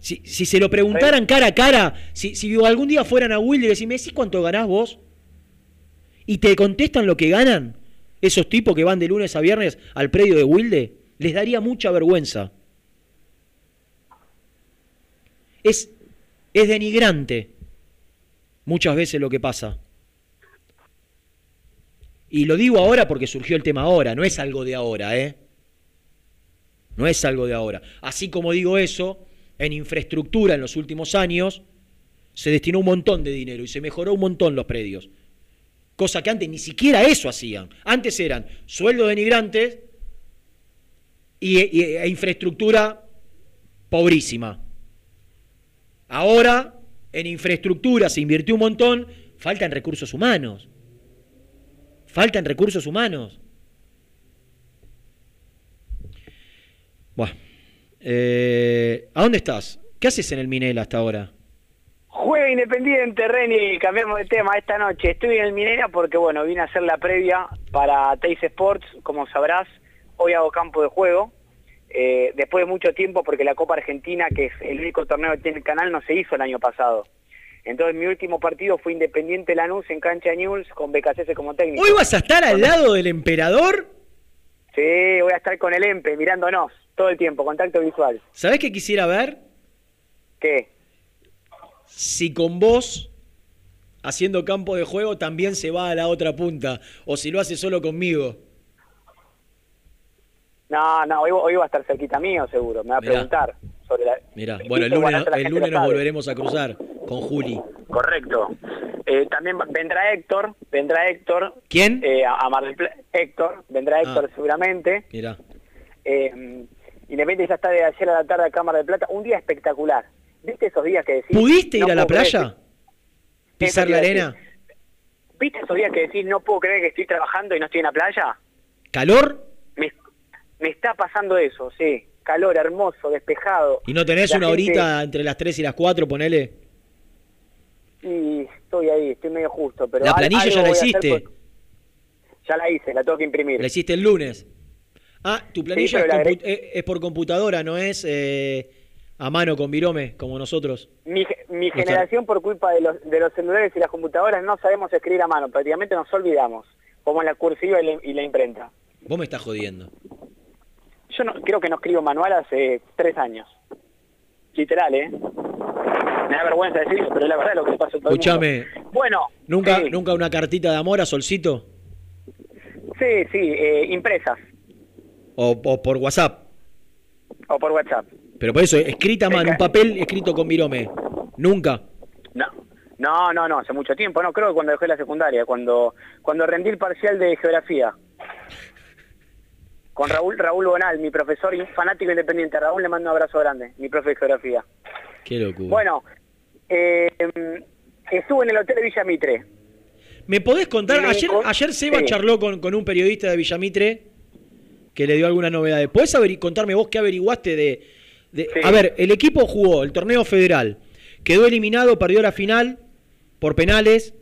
Si, si se lo preguntaran cara a cara, si, si algún día fueran a Wilde y decís, ¿me decís cuánto ganás vos? Y te contestan lo que ganan, esos tipos que van de lunes a viernes al predio de Wilde, les daría mucha vergüenza. Es, es denigrante muchas veces lo que pasa. Y lo digo ahora porque surgió el tema ahora, no es algo de ahora, ¿eh? No es algo de ahora. Así como digo eso, en infraestructura en los últimos años se destinó un montón de dinero y se mejoró un montón los predios. Cosa que antes ni siquiera eso hacían. Antes eran sueldos denigrantes y, e infraestructura pobrísima. Ahora, en infraestructura se invirtió un montón, faltan recursos humanos. Faltan recursos humanos. Bueno, eh, ¿a dónde estás? ¿Qué haces en el Minel hasta ahora? Juega Independiente, Reni, cambiamos de tema esta noche. Estoy en el Minera porque, bueno, vine a hacer la previa para Teis Sports, como sabrás. Hoy hago campo de juego. Eh, después de mucho tiempo, porque la Copa Argentina, que es el único torneo que tiene el canal, no se hizo el año pasado. Entonces mi último partido fue Independiente Lanús en cancha News con BKCS como técnico. ¿Hoy vas a estar al lado del emperador? Sí, voy a estar con el EMPE mirándonos todo el tiempo, contacto visual. ¿Sabés qué quisiera ver? ¿Qué? Si con vos, haciendo campo de juego, también se va a la otra punta. O si lo hace solo conmigo. No, no, hoy, hoy va a estar cerquita mío seguro, me va a Mirá. preguntar sobre la... Mirá, bueno, el lunes, el lunes nos volveremos a cruzar con Juli. Correcto. Eh, también vendrá Héctor, vendrá Héctor. ¿Quién? eh, a Mar del. Héctor, vendrá Héctor seguramente. Mirá. Eh, Independiente ya está de ayer a la tarde a Cámara de Plata. Un día espectacular. ¿Viste esos días que decís? ¿Pudiste ir a la creer playa? ¿Pisar la arena? ¿Viste esos días que decís no puedo creer que estoy trabajando y no estoy en la playa? ¿Calor? Me, está pasando eso, sí. calor hermoso, despejado. ¿Y no tenés La una gente- horita entre las 3 y las 4, ponele? Y estoy ahí, estoy medio justo. Pero La planilla ya la hiciste. Ya la hice, la tengo que imprimir. La hiciste el lunes. Ah, tu planilla pero es, compu- por computadora, no es eh, a mano con virome como nosotros. Mi, generación, por culpa de los, de los celulares y las computadoras, no sabemos escribir a mano. Prácticamente nos olvidamos, como en la cursiva y la, y la imprenta. Vos me estás jodiendo. Yo no, creo que no escribo manual hace tres años. Literal, ¿eh? Me da vergüenza decirlo, pero es la verdad lo que le pasa a todo mundo. Bueno, ¿nunca, ¿nunca una cartita de amor a Solcito? sí, sí, eh, impresas O, o por WhatsApp. o por WhatsApp. Pero por eso, escrita a mano, un papel escrito con virome. Nunca. No, no, no, no, hace mucho tiempo, no, creo que cuando dejé la secundaria, cuando, cuando rendí el parcial de geografía. Con Raúl, Raúl Bonal, mi profesor y fanático independiente. Raúl le mando un abrazo grande, mi profe de geografía. Qué locura. Bueno, eh, estuve en el hotel de Villa Mitre. ¿Me podés contar? Ayer, con- ayer Seba sí. charló con, con un periodista de Villamitre que le dio algunas novedades. ¿Podés contarme vos qué averiguaste de, de- A ver, el equipo jugó el torneo federal, quedó eliminado, perdió la final por penales,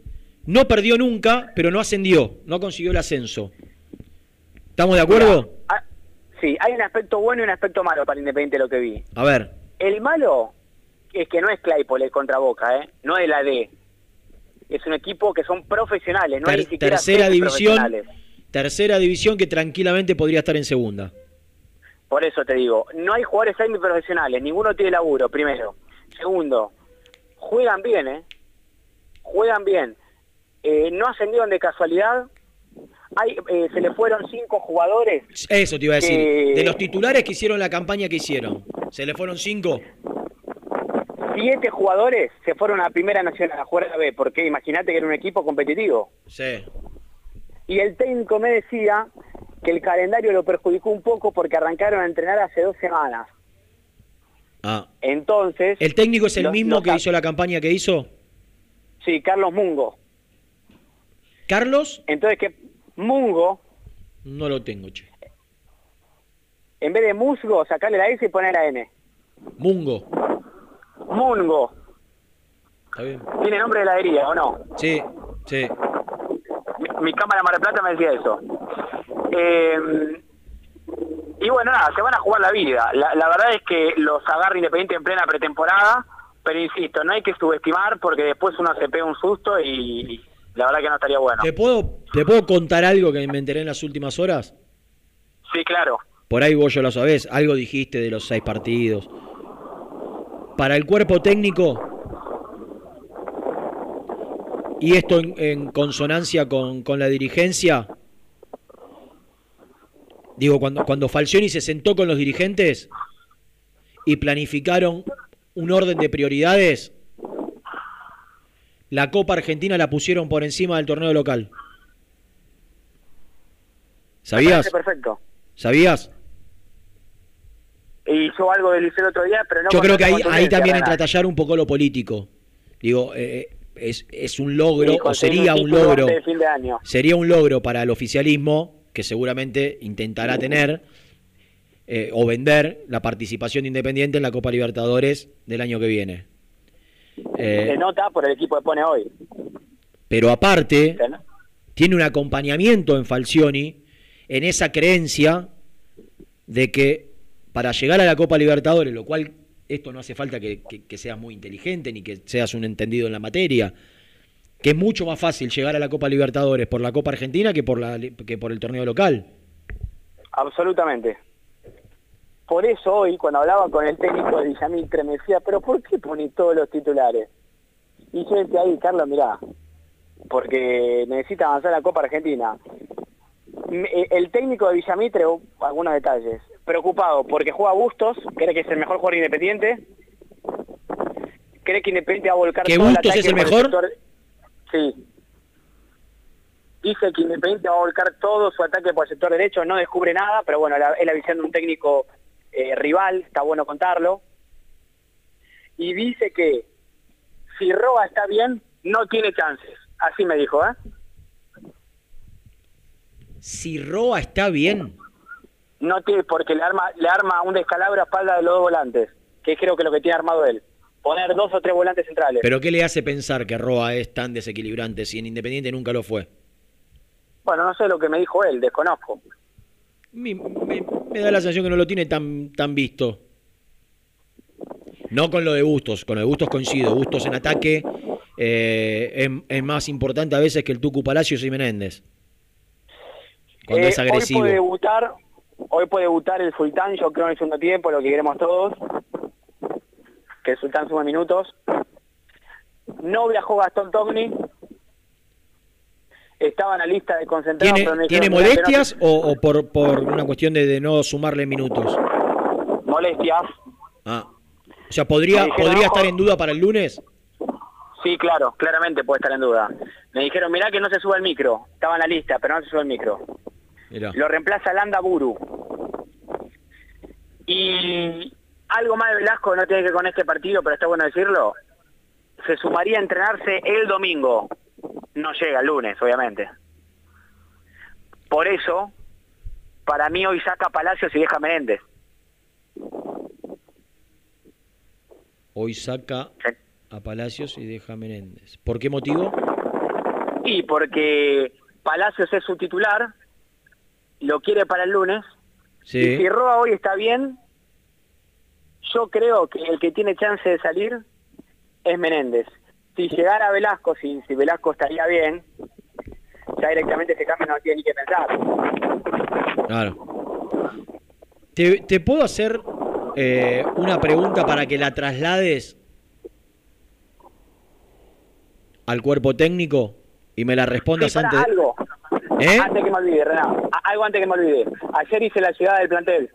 no perdió nunca, pero no ascendió, no consiguió el ascenso. ¿Estamos de acuerdo? Ah, sí, hay un aspecto bueno y un aspecto malo para Independiente lo que vi. A ver, El malo es que no es Claypole el contra Boca, ¿eh? No es la D. Es un equipo que son profesionales, no hay ni siquiera tercera división, tercera división que tranquilamente podría estar en segunda. Por eso te digo, no hay jugadores semiprofesionales, ninguno tiene laburo, primero. Segundo, juegan bien, ¿eh? Juegan bien. Eh, no ascendieron de casualidad. Hay, eh, se le fueron cinco jugadores. Eso te iba a decir. De los titulares que hicieron la campaña que hicieron, ¿se le fueron cinco? Siete jugadores se fueron a Primera Nacional a jugar a la B, porque imagínate que era un equipo competitivo. Sí. Y el técnico me decía que el calendario lo perjudicó un poco porque arrancaron a entrenar hace dos semanas. Ah. Entonces... ¿El técnico es el los- mismo los- que hizo la campaña que hizo? Sí, Carlos Mungo. ¿Carlos? Entonces que Mungo, No lo tengo, che. en vez de musgo, sacarle la S y poner la N. Mungo. Mungo. ¿Está bien? ¿Tiene nombre de heladería o no? Sí, sí. Mi, mi cámara Mar del Plata me decía eso. Eh, y bueno, nada, se van a jugar la vida. La, la verdad es que los agarra Independiente en plena pretemporada, pero insisto, no hay que subestimar porque después uno se pega un susto y la verdad que no estaría bueno. ¿Te puedo, ¿Te puedo contar algo que me enteré en las últimas horas? Sí, claro. Por ahí vos ya lo sabés, algo dijiste de los seis partidos. Para el cuerpo técnico, y esto en, en consonancia con, con la dirigencia, digo, cuando, cuando Falcioni se sentó con los dirigentes y planificaron un orden de prioridades, la Copa Argentina la pusieron por encima del torneo local. ¿Sabías? Perfecto. ¿Sabías? Y yo algo del el otro día, pero no Yo creo que ahí, también entra a tallar un poco lo político. Digo, eh, es, es un logro, o sería un logro, antes de fin de año. sería un logro para el oficialismo, que seguramente intentará tener eh, o vender la participación de Independiente en la Copa Libertadores del año que viene. Eh, Se nota por el equipo que pone hoy. pero aparte, no- tiene un acompañamiento en Falcioni en esa creencia de que para llegar a la Copa Libertadores, lo cual esto no hace falta que, que- que seas muy inteligente ni que seas un entendido en la materia, que es mucho más fácil llegar a la Copa Libertadores por la Copa Argentina que por, la, que por el torneo local. Absolutamente. Por eso hoy, cuando hablaba con el técnico de Villamitre, me decía, pero ¿por qué pone todos los titulares? Y yo decía ahí, Carlos, mirá, porque necesita avanzar la Copa Argentina. Eh, El técnico de Villamitre, oh, algunos detalles, preocupado porque juega Bustos, cree que es el mejor jugador independiente, cree que Independiente va a volcar ¿Que todo el Bustos es el mejor? sector- Sí. Dice que Independiente va a volcar todo su ataque por el sector derecho, no descubre nada, pero bueno, la- es la visión de un técnico eh, rival, está bueno contarlo. Y dice que si Roa está bien, no tiene chances. Así me dijo, ¿eh? Si Roa está bien, no tiene porque le arma le arma un descalabro a espalda de los dos volantes, que es creo que lo que tiene armado él. Poner dos o tres volantes centrales. ¿Pero qué le hace pensar que Roa es tan desequilibrante si en Independiente nunca lo fue? Bueno, no sé lo que me dijo él, desconozco. Me- me da la sensación que no lo tiene tan, tan visto. No con lo de Bustos, con lo de Bustos coincido. Bustos en ataque eh, es, es más importante a veces que el Tucu Palacios y Menéndez. Cuando Eh, es agresivo. Hoy puede debutar, hoy puede debutar el Sultán, yo creo en el segundo tiempo, lo que queremos todos. Que el Sultán suma minutos. No viajó Gastón Togni. Estaba en la lista de concentrados. ¿Tiene, pero ¿tiene no- molestias o, o por, por una cuestión de, de no sumarle minutos? Molestias. Ah. O sea, ¿podría, dijeron, ¿podría estar en duda para el lunes? Sí, claro, claramente puede estar en duda. Me dijeron, mirá que no se sube el micro. Estaba en la lista, pero no se sube el micro. Mirá. Lo reemplaza Landa Buru. Y algo más de Velasco no tiene que ver con este partido, pero está bueno decirlo. Se sumaría a entrenarse el domingo. No llega el lunes, obviamente. Por eso, para mí hoy saca Palacios y deja Menéndez. Hoy saca a Palacios y deja a Menéndez. ¿Por qué motivo? Y porque Palacios es su titular, lo quiere para el lunes, y si Roa hoy está bien, yo creo que el que tiene chance de salir es Menéndez. Si llegara Velasco, si, si Velasco estaría bien, ya directamente ese cambio no tiene ni que pensar. Claro. ¿Te, te puedo hacer eh, una pregunta para que la traslades al cuerpo técnico y me la respondas Sí, antes? algo, ¿Eh? antes que me olvide, Renan, a- algo antes que me olvide. Ayer hice la ciudad del plantel.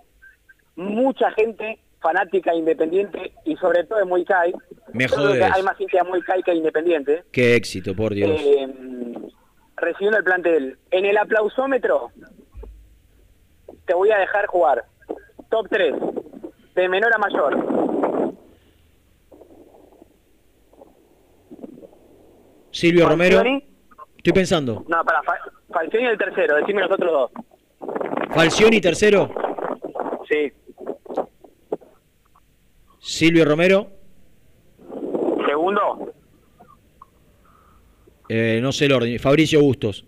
Mucha gente fanática e independiente y sobre todo de Muy Kai. Me hay más gente de Muy Kai que independiente. Qué éxito, por Dios. eh, recibiendo el plantel. En el aplausómetro te voy a dejar jugar. Top 3, de menor a mayor. Silvio Romero. Falcioni. Estoy pensando. No, para Fa- Falcioni el tercero, decime los otros dos. Falcioni tercero. Sí. Silvio Romero. Segundo, eh, no sé el orden. Fabricio Bustos.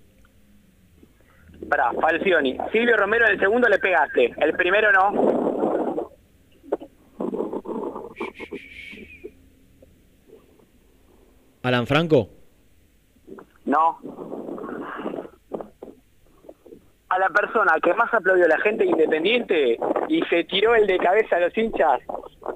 para Falcioni. Silvio Romero en el segundo le pegaste, el primero no. Alan Franco. No. A la persona que más aplaudió a la gente independiente y se tiró el de cabeza a los hinchas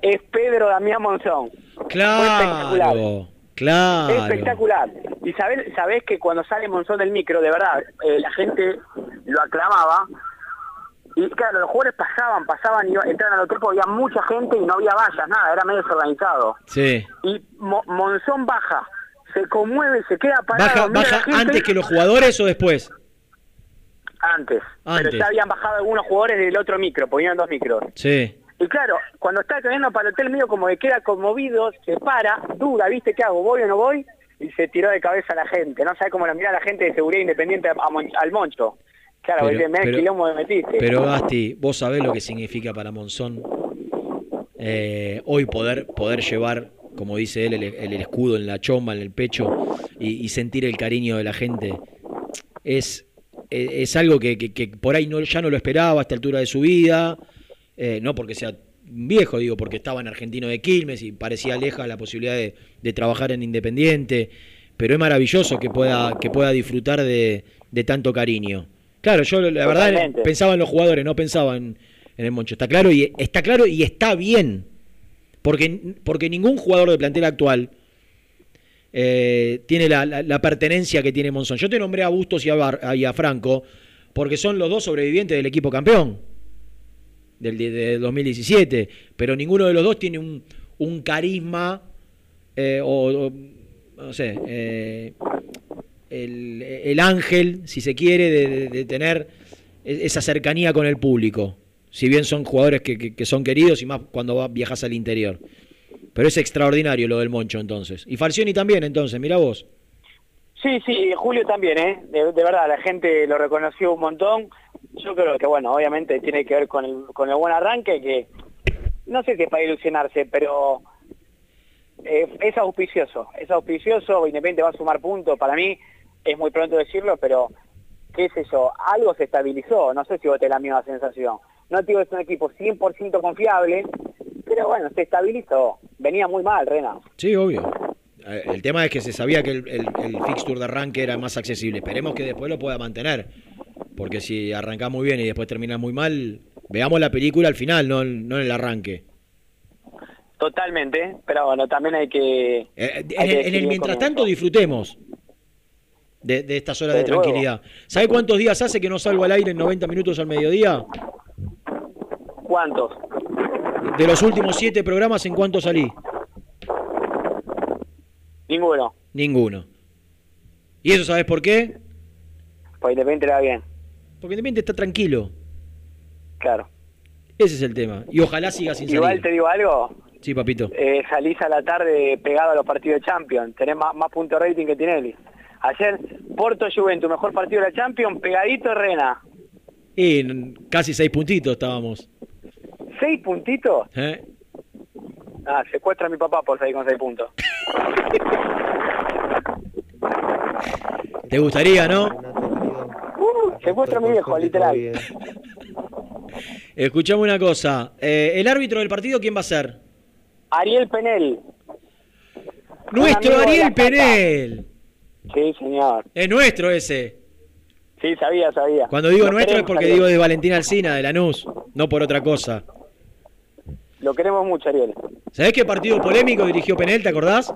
es Pedro Damián Monzón. Claro. Claro. Espectacular. Y sabés, sabés que cuando sale Monzón del micro, de verdad, eh, la gente lo aclamaba. Y claro, los jugadores pasaban, pasaban y entraban al porque había mucha gente y no había vallas, nada, era medio desorganizado. Sí. Y Mo- Monzón baja, se conmueve, se queda parado. ¿Baja, baja gente. antes que los jugadores o después? Antes. Antes. Pero ya habían bajado algunos jugadores del otro micro, ponían dos micros. Sí. Y claro, cuando está caminando para el hotel mío como que queda conmovido, se para, duda, ¿viste qué hago? ¿Voy o no voy? Y se tiró de cabeza a la gente. No sabe cómo la mira la gente de seguridad independiente a Mon- al Moncho. Claro, Pero- me quilombo me metiste. Pero Gasti, vos sabés lo que significa para Monzón eh, hoy poder, poder llevar, como dice él, el, el escudo en la chomba, en el pecho y, y sentir el cariño de la gente. Es, es, es algo que, que- que por ahí no, ya no lo esperaba a esta altura de su vida, eh, no porque sea viejo, digo, porque estaba en Argentino de Quilmes y parecía leja la posibilidad de, de trabajar en Independiente, pero es maravilloso que pueda, que pueda disfrutar de, de tanto cariño. Claro, yo la verdad pensaba en los jugadores, no pensaba en, en el Moncho. Está claro y está claro y está bien. Porque, porque ningún jugador de plantel actual eh, tiene la, la- pertenencia que tiene Monzón. Yo te nombré a Bustos y a, Bar- y a Franco porque son los dos sobrevivientes del equipo campeón del de, de 2017, pero ninguno de los dos tiene un, un carisma eh, o, no sé, eh, el, el ángel, si se quiere, de, tener e- esa cercanía con el público. Si bien son jugadores que, que- que son queridos y más cuando viajas al interior. Pero es extraordinario lo del Moncho entonces. Y Falcioni también entonces, mira vos. Sí, sí, Julio también, ¿eh? De, verdad, la gente lo reconoció un montón. yo creo que bueno, obviamente tiene que ver con el, con el buen arranque que no sé es para ilusionarse, pero eh, es auspicioso, es auspicioso, Independiente va a sumar puntos, para mí es muy pronto decirlo, pero qué sé yo, algo se estabilizó, no sé si vos tenés la misma sensación. No te digo es un equipo 100% confiable, pero bueno, se estabilizó. Venía muy mal, Rena. Sí, obvio. Eh, El tema es que se sabía que el, el, el fixture de arranque era más accesible. Esperemos que después lo pueda mantener. Porque si arranca muy bien y después termina muy mal, veamos la película al final, no, no en el arranque. Totalmente, pero bueno, también hay que... Eh, hay En que el, en el decidir mientras tanto disfrutemos de, de estas horas de Desde tranquilidad. ¿Sabe cuántos días hace que no salgo al aire en 90 minutos al mediodía? ¿Cuántos? De los últimos siete programas, ¿en cuántos salí? Ninguno. Ninguno. ¿Y eso sabes por qué? Pues Independiente le va bien, Porque Independiente está tranquilo. claro. Ese es el tema. Y ojalá siga sin Igual salir. te digo algo, Sí, papito. eh, salís a la tarde pegado a los partidos de Champions, tenés más, más puntos de rating que Tinelli. Ayer, Porto Juventus, mejor partido de la Champions, pegadito Rena. Y casi seis puntitos estábamos. ¿Seis puntitos? ¿eh? Ah, secuestra a mi papá por salir con seis puntos. ¿Te gustaría, no? Uh, secuestra a mi viejo, literal. Escuchame una cosa. Eh, ¿El árbitro del partido quién va a ser? Ariel Penel. Nuestro Ariel. Penel. Sí, señor. Es nuestro ese. Sí, sabía, sabía. Cuando digo nuestro es porque digo de Valentina Alcina, de Lanús, no por otra cosa. Lo queremos mucho, Ariel. ¿Sabés qué partido polémico dirigió Penel, te acordás?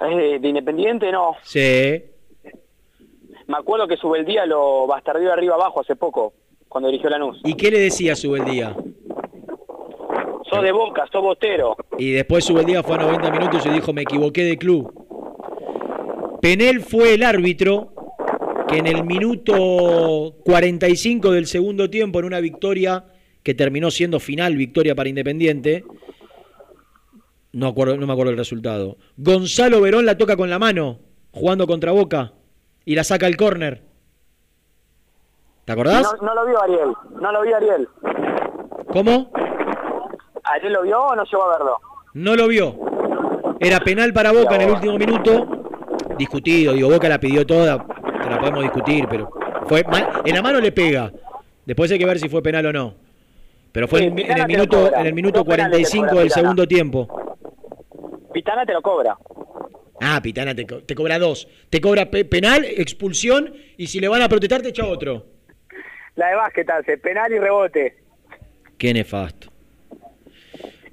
Eh, de Independiente no. Sí. Me acuerdo que Subeldía lo bastardeó arriba abajo hace poco, cuando dirigió Lanús. ¿Y qué le decía Subeldía? Sos de Boca, sos bostero. Y después Subeldía fue a 90 minutos y dijo, me equivoqué de club. Penel fue el árbitro que en el minuto 45 del segundo tiempo, en una victoria que terminó siendo final, victoria para Independiente, no, acuerdo, no me acuerdo el resultado, Gonzalo Verón la toca con la mano, jugando contra Boca, y la saca al córner. ¿Te acordás? No, no lo vio Ariel, no lo vio Ariel. ¿Cómo? ¿Ariel lo vio o no llegó a verlo? No lo vio. Era penal para Boca en el último minuto. Discutido, digo, Boca la pidió toda, te la podemos discutir, pero fue mal- en la mano le pega. Después hay que ver si fue penal o no. Pero fue Sí, en, en Pitana el minuto cobra. en el minuto Dos penales te 45 cobra del segundo tiempo. Pitana te lo cobra. Ah, Pitana te, co- te cobra dos. Te cobra pe- penal, expulsión y si le van a protestar te echa otro. La de básquet hace, penal y rebote. Qué nefasto.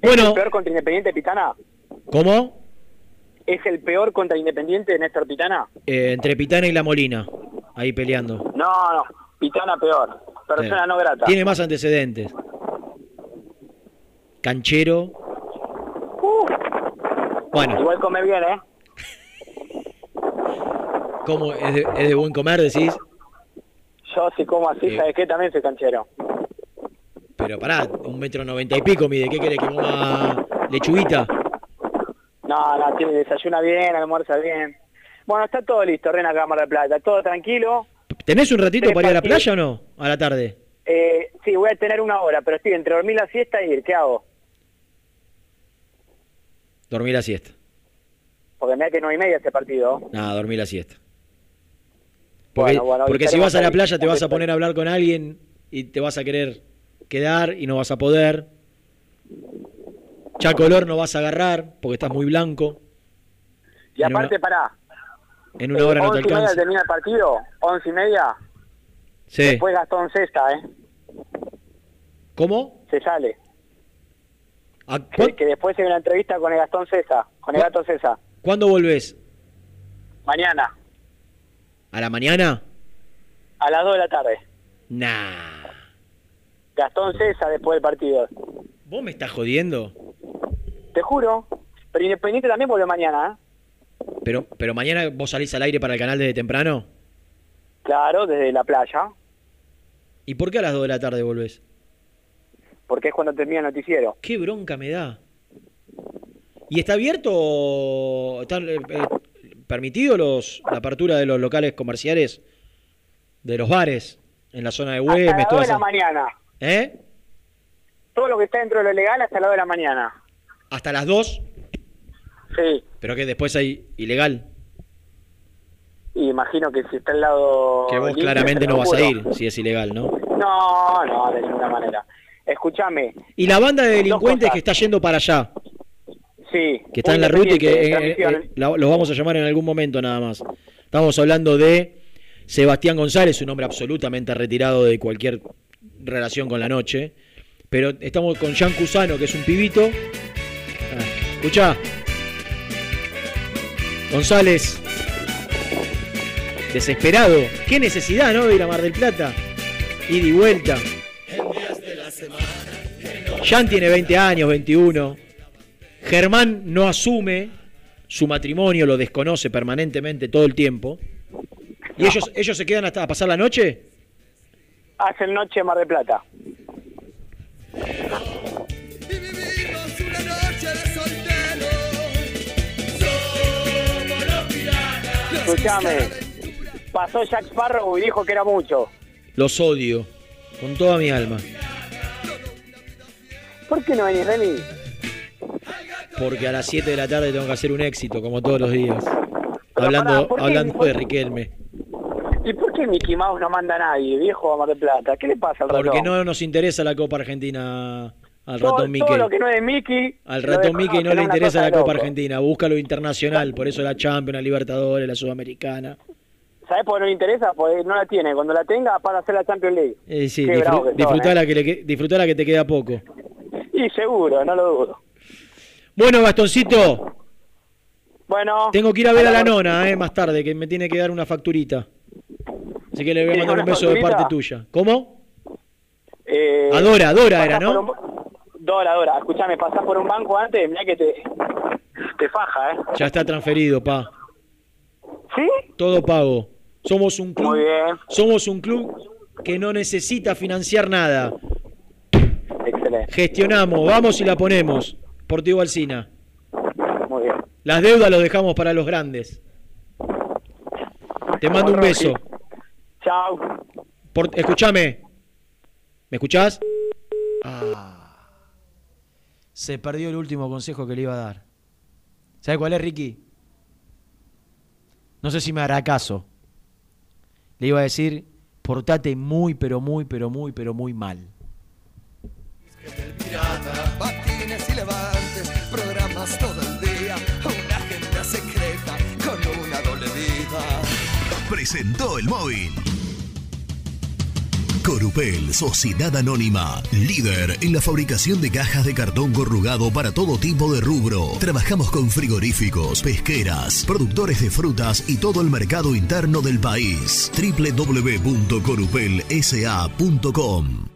¿Es Bueno. el peor contra Independiente Pitana? ¿Cómo? ¿Es el peor contra Independiente Néstor Pitana? Eh, entre Pitana y la Molina. Ahí peleando. No, no, Pitana peor. Persona Sí. no grata. Tiene más antecedentes. Canchero. Bueno, Igual come bien, ¿eh? ¿cómo es de, es de buen comer, decís? Yo si como así, Sí. ¿sabes qué? También soy canchero. Pero pará, un metro noventa y pico mide. ¿Qué querés que coma lechuguita? No, no, tiene, desayuna bien, almuerza bien. Bueno, está todo listo, Rena Cámara de Plata. Todo tranquilo. ¿Tenés un ratito Tres para ir a la playa o no? A la tarde. Eh, sí, voy a tener una hora, pero estoy entre dormir la siesta y ir. ¿Qué hago? Dormir la siesta. Porque me da que no y media ese partido. Nada, dormir la siesta. Porque, Bueno, bueno, porque si vas a la playa te vas a poner a hablar con alguien y te vas a querer quedar y no vas a poder. Ya color no vas a agarrar porque estás muy blanco. Y En aparte, una- pará. En una hora no te once y media alcanza. termina el partido, once y media. Sí. Después Gastón Cesta, ¿eh? ¿Cómo? Se sale. ¿A Que, que después hay una entrevista con el Gastón Cesa, con el Gato Cesa. ¿Cuándo volvés? Mañana, ¿A la mañana? a las 2 de la tarde. Nah. Gastón Cesa después del partido. ¿Vos me estás jodiendo? Te juro. Pero Independiente también vuelve mañana, ¿eh? Pero, pero mañana vos salís al aire para el canal desde temprano. Claro, desde la playa. ¿Y por qué a las 2 de la tarde volvés? Porque es cuando termina el noticiero. Qué bronca me da. ¿Y está abierto, están eh, eh, permitido los, la apertura de los locales comerciales, de los bares en la zona de Hasta Güemes, las 2 toda de la mañana. ¿Eh? Todo lo que está dentro de lo legal hasta las 2 de la mañana. Hasta las 2, Sí. pero que después hay ilegal. Y imagino que si está al lado... Que vos limpio, claramente no vas a ir si es ilegal, ¿no? No, no, de ninguna manera. Escúchame. Y la banda de delincuentes que está yendo para allá, Sí. que está en la ruta y que eh, eh, los vamos a llamar en algún momento nada más. Estamos hablando de Sebastián González, un hombre absolutamente retirado de cualquier relación con la noche. Pero estamos con Jean Cusano, que es un pibito. Ah, escucha. González. Desesperado. Qué necesidad, ¿no? De ir a Mar del Plata. Ida y vuelta. Jean tiene 20 años, 21. Germán no asume su matrimonio, lo desconoce permanentemente todo el tiempo. ¿Y ellos, ellos se quedan hasta a pasar la noche? Hacen noche en Mar del Plata. Escuchame. Pasó Jack Sparrow y dijo que era mucho. Los odio. Con toda mi alma. ¿Por qué no venís, Remy? Porque a las 7 de la tarde tengo que hacer un éxito, como todos los días. Hablando, pará, ¿por qué? hablando de Riquelme. ¿Y por qué Mickey Mouse no manda a nadie, viejo, a Mar del Plata? ¿Qué le pasa al ratón? Porque no nos interesa la Copa Argentina al todo, ratón Mickey. todo lo que no es Mickey. Al ratón Mickey no le interesa la Copa. Argentina, busca lo internacional, por eso la Champions, la Libertadores, la Sudamericana. ¿Sabes por qué no le interesa? Porque no la tiene. Cuando la tenga, para hacer la Champions League. Eh, sí, disfrutá eh. la disfrutá la que te queda poco. Y seguro, no lo dudo. Bueno, Gastoncito, Bueno. tengo que ir a ver a la nona eh, más tarde, que me tiene que dar una facturita. Así que le voy a ¿Tiene mandar un beso de parte tuya. ¿Cómo? Eh, A Dora, era, ¿no? un- Dora, Dora. Escuchame, pasás por un banco antes, mirá que te, te faja, ¿eh? Ya está transferido, pa. ¿Sí? Todo pago. Somos un club. Muy bien. Somos un club que no necesita financiar nada. Gestionamos, vamos y la ponemos. Portivo Alcina. Muy bien. Las deudas los dejamos para los grandes. Te mando un beso. Chao. Por- escúchame. ¿Me escuchás? Ah. Se perdió el último consejo que le iba a dar. ¿Sabe cuál es, Ricky? No sé si me hará caso. Le iba a decir, portate muy, pero muy, pero muy, pero muy mal. Pirata, y levantes, programas todo el día, una agenda secreta con una doble vida. Presentó el móvil. Corupel, Sociedad Anónima, líder en la fabricación de cajas de cartón corrugado para todo tipo de rubro. Trabajamos con frigoríficos, pesqueras, productores de frutas y todo el mercado interno del país. www.corupelsa.com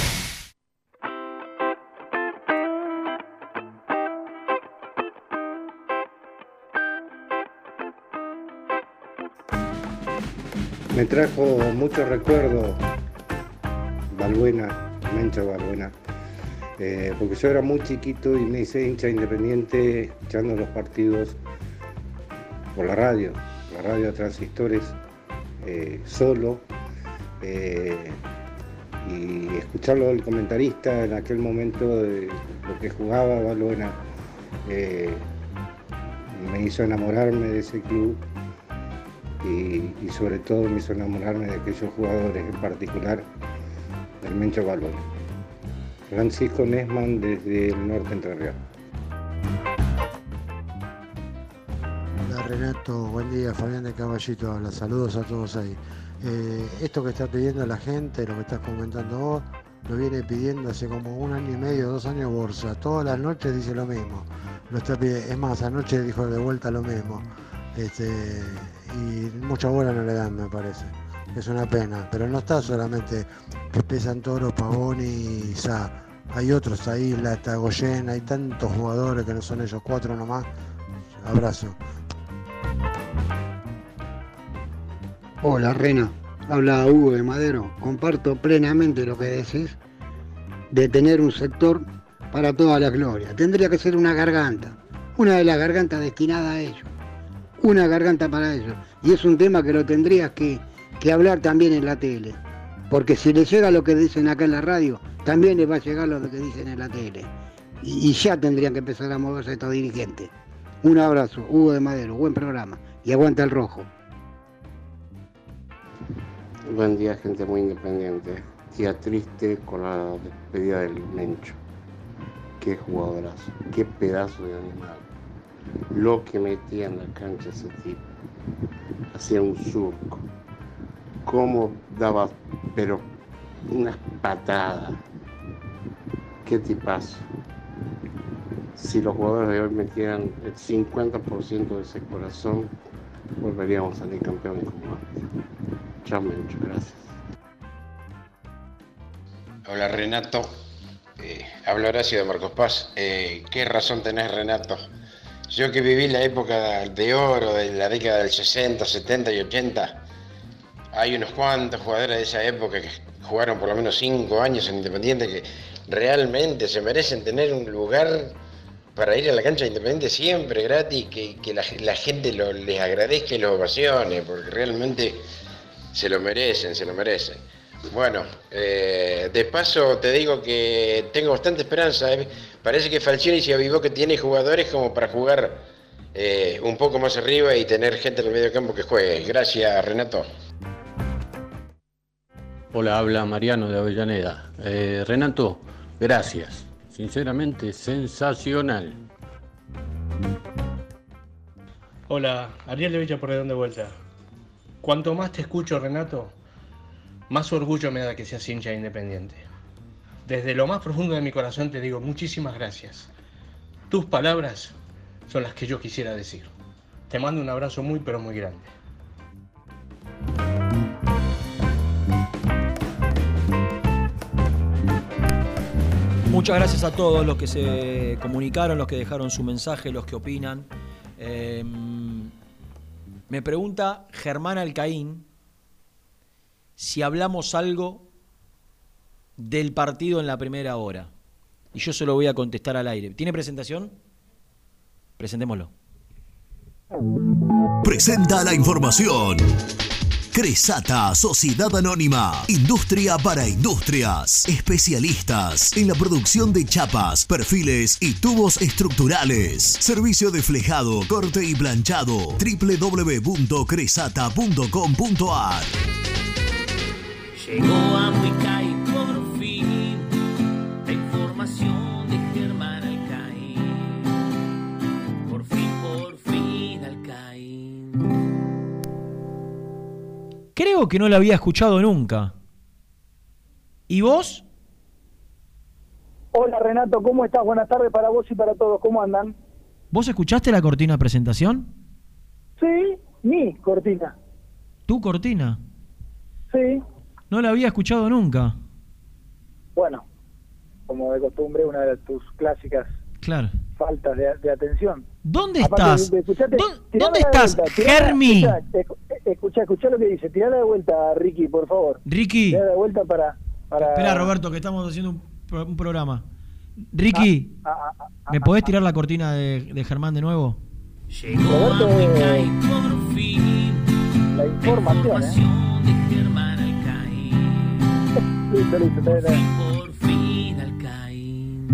Me trajo muchos recuerdos Balbuena, Mencho Balbuena, eh, porque yo era muy chiquito y me hice hincha independiente escuchando los partidos por la radio, la radio transistores, eh, solo, eh, y escucharlo del comentarista en aquel momento de lo que jugaba Balbuena me hizo enamorarme de ese club y, sobre todo me hizo enamorarme de aquellos jugadores, en particular del Mencho Balón. Francisco Nesman desde el norte Entre Ríos. Hola Renato, buen día, Fabián de Caballito habla, saludos a todos ahí. Eh, esto que está pidiendo la gente, lo que estás comentando vos, lo viene pidiendo hace como un año y medio, dos años Borsa. Todas las noches dice lo mismo. Lo está pidiendo. Es más, anoche dijo de vuelta lo mismo. Este, y mucha bola no le dan, me parece. Es una pena. Pero no está solamente que pesan Toro, Pavón y Sa. Hay otros ahí, la Tagoyen, hay tantos jugadores que no son ellos cuatro nomás. Abrazo. Hola Rena, habla Hugo de Madero. Comparto plenamente lo que decís de tener un sector para toda la gloria. Tendría que ser una garganta, una de las gargantas destinada a ellos, una garganta para ellos. Y es un tema que lo tendrías que, que hablar también en la tele, porque si les llega lo que dicen acá en la radio, también les va a llegar lo que dicen en la tele. Y, y ya tendrían que empezar a moverse estos dirigentes. Un abrazo, Hugo de Madero, buen programa. Y aguanta el rojo. Buen día, gente muy independiente. Día triste con la despedida del Mencho. Qué jugadorazo, qué pedazo de animal. Lo que metía en la cancha ese tipo. Hacía un surco. Cómo daba, pero unas patadas. Qué tipazo. Si los jugadores de hoy metieran el 50% de ese corazón, volveríamos a salir campeones como antes. Chao, Mencho, gracias. Hola Renato, Eh, habla Horacio de Marcos Paz. Eh, ¿Qué razón tenés Renato? Yo que viví la época de oro, de la década del 60, 70 y 80, hay unos cuantos jugadores de esa época que jugaron por lo menos 5 años en Independiente que realmente se merecen tener un lugar para ir a la cancha de Independiente siempre gratis, que, que la, gente les agradezca y los ovacione, porque realmente se lo merecen, se lo merecen. Bueno, eh, de paso te digo que tengo bastante esperanza. eh. Parece que Falcioni se avivó que tiene jugadores como para jugar eh, un poco más arriba y tener gente en el medio campo que juegue. Gracias, Renato. Hola, habla Mariano de Avellaneda. Eh, Renato, gracias. Sinceramente, sensacional. Hola, Ariel de Villa Porredón de vuelta. Cuanto más te escucho, Renato, más orgullo me da que seas hincha independiente. Desde lo más profundo de mi corazón te digo muchísimas gracias. Tus palabras son las que yo quisiera decir. Te mando un abrazo muy pero muy grande. Muchas gracias a todos los que se comunicaron, los que dejaron su mensaje, los que opinan. Eh, me pregunta Germán Alcaín si hablamos algo del partido en la primera hora. Y yo se lo voy a contestar al aire. ¿Tiene presentación? Presentémoslo. Presenta la información. Cresata, Sociedad Anónima, Industria para Industrias, especialistas en la producción de chapas, perfiles y tubos estructurales. Servicio de flejado, corte y planchado. www.cresata.com.ar Llegó a Huicay por fin la información de Germán Alcaín. Por fin, por fin, Alcaín. Creo que no la había escuchado nunca. ¿Y vos? Hola Renato, ¿cómo estás? Buenas tardes para vos y para todos, ¿cómo andan? ¿Vos escuchaste la cortina de presentación? Sí, mi cortina. ¿Tu cortina? Sí, No la había escuchado nunca. bueno, como de costumbre, una de tus clásicas Claro. faltas de, de atención. ¿Dónde Aparte, estás? de- escuchate, ¿Dó- tirala ¿Dónde de estás, Germi? Escuchá, escu- escuchá, escuchá lo que dice, tirala de vuelta, Ricky, por favor. Ricky. Tirala de vuelta para... para... Espera, Roberto, que estamos haciendo un, pro- un programa. Ricky, Ah, ah, ah, ¿me podés tirar la cortina de, de Germán de nuevo? Llegó a Huicay por fin la información, ¿eh? de Germán. Por fin, Alcaín.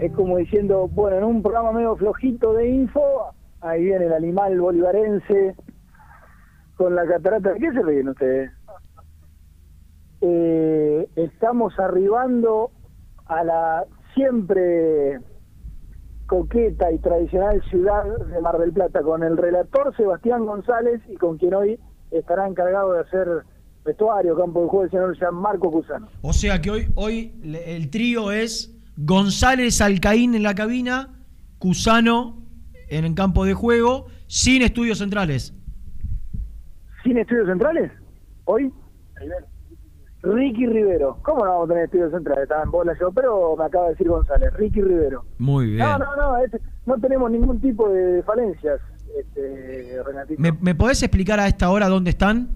Es como diciendo, bueno, en un programa medio flojito de info, ahí viene el animal bolivarense con la catarata. ¿De qué se ríen ustedes? Eh, estamos arribando a la siempre coqueta y tradicional ciudad de Mar del Plata, con el relator Sebastián González y con quien hoy estará encargado de hacer vestuario, campo de juego, el señor Jean Marco Cusano. O sea que hoy, hoy el trío es González Alcaín en la cabina, Cusano en el campo de juego, sin estudios centrales. ¿Sin estudios centrales? ¿Hoy? Ricky Rivero. ¿Cómo no vamos a tener estudios centrales? Estaba en bola yo, pero me acaba de decir González. Ricky Rivero. Muy bien. No, no, no, este- no tenemos ningún tipo de falencias, este, Renatito. ¿Me, me podés explicar a esta hora dónde están?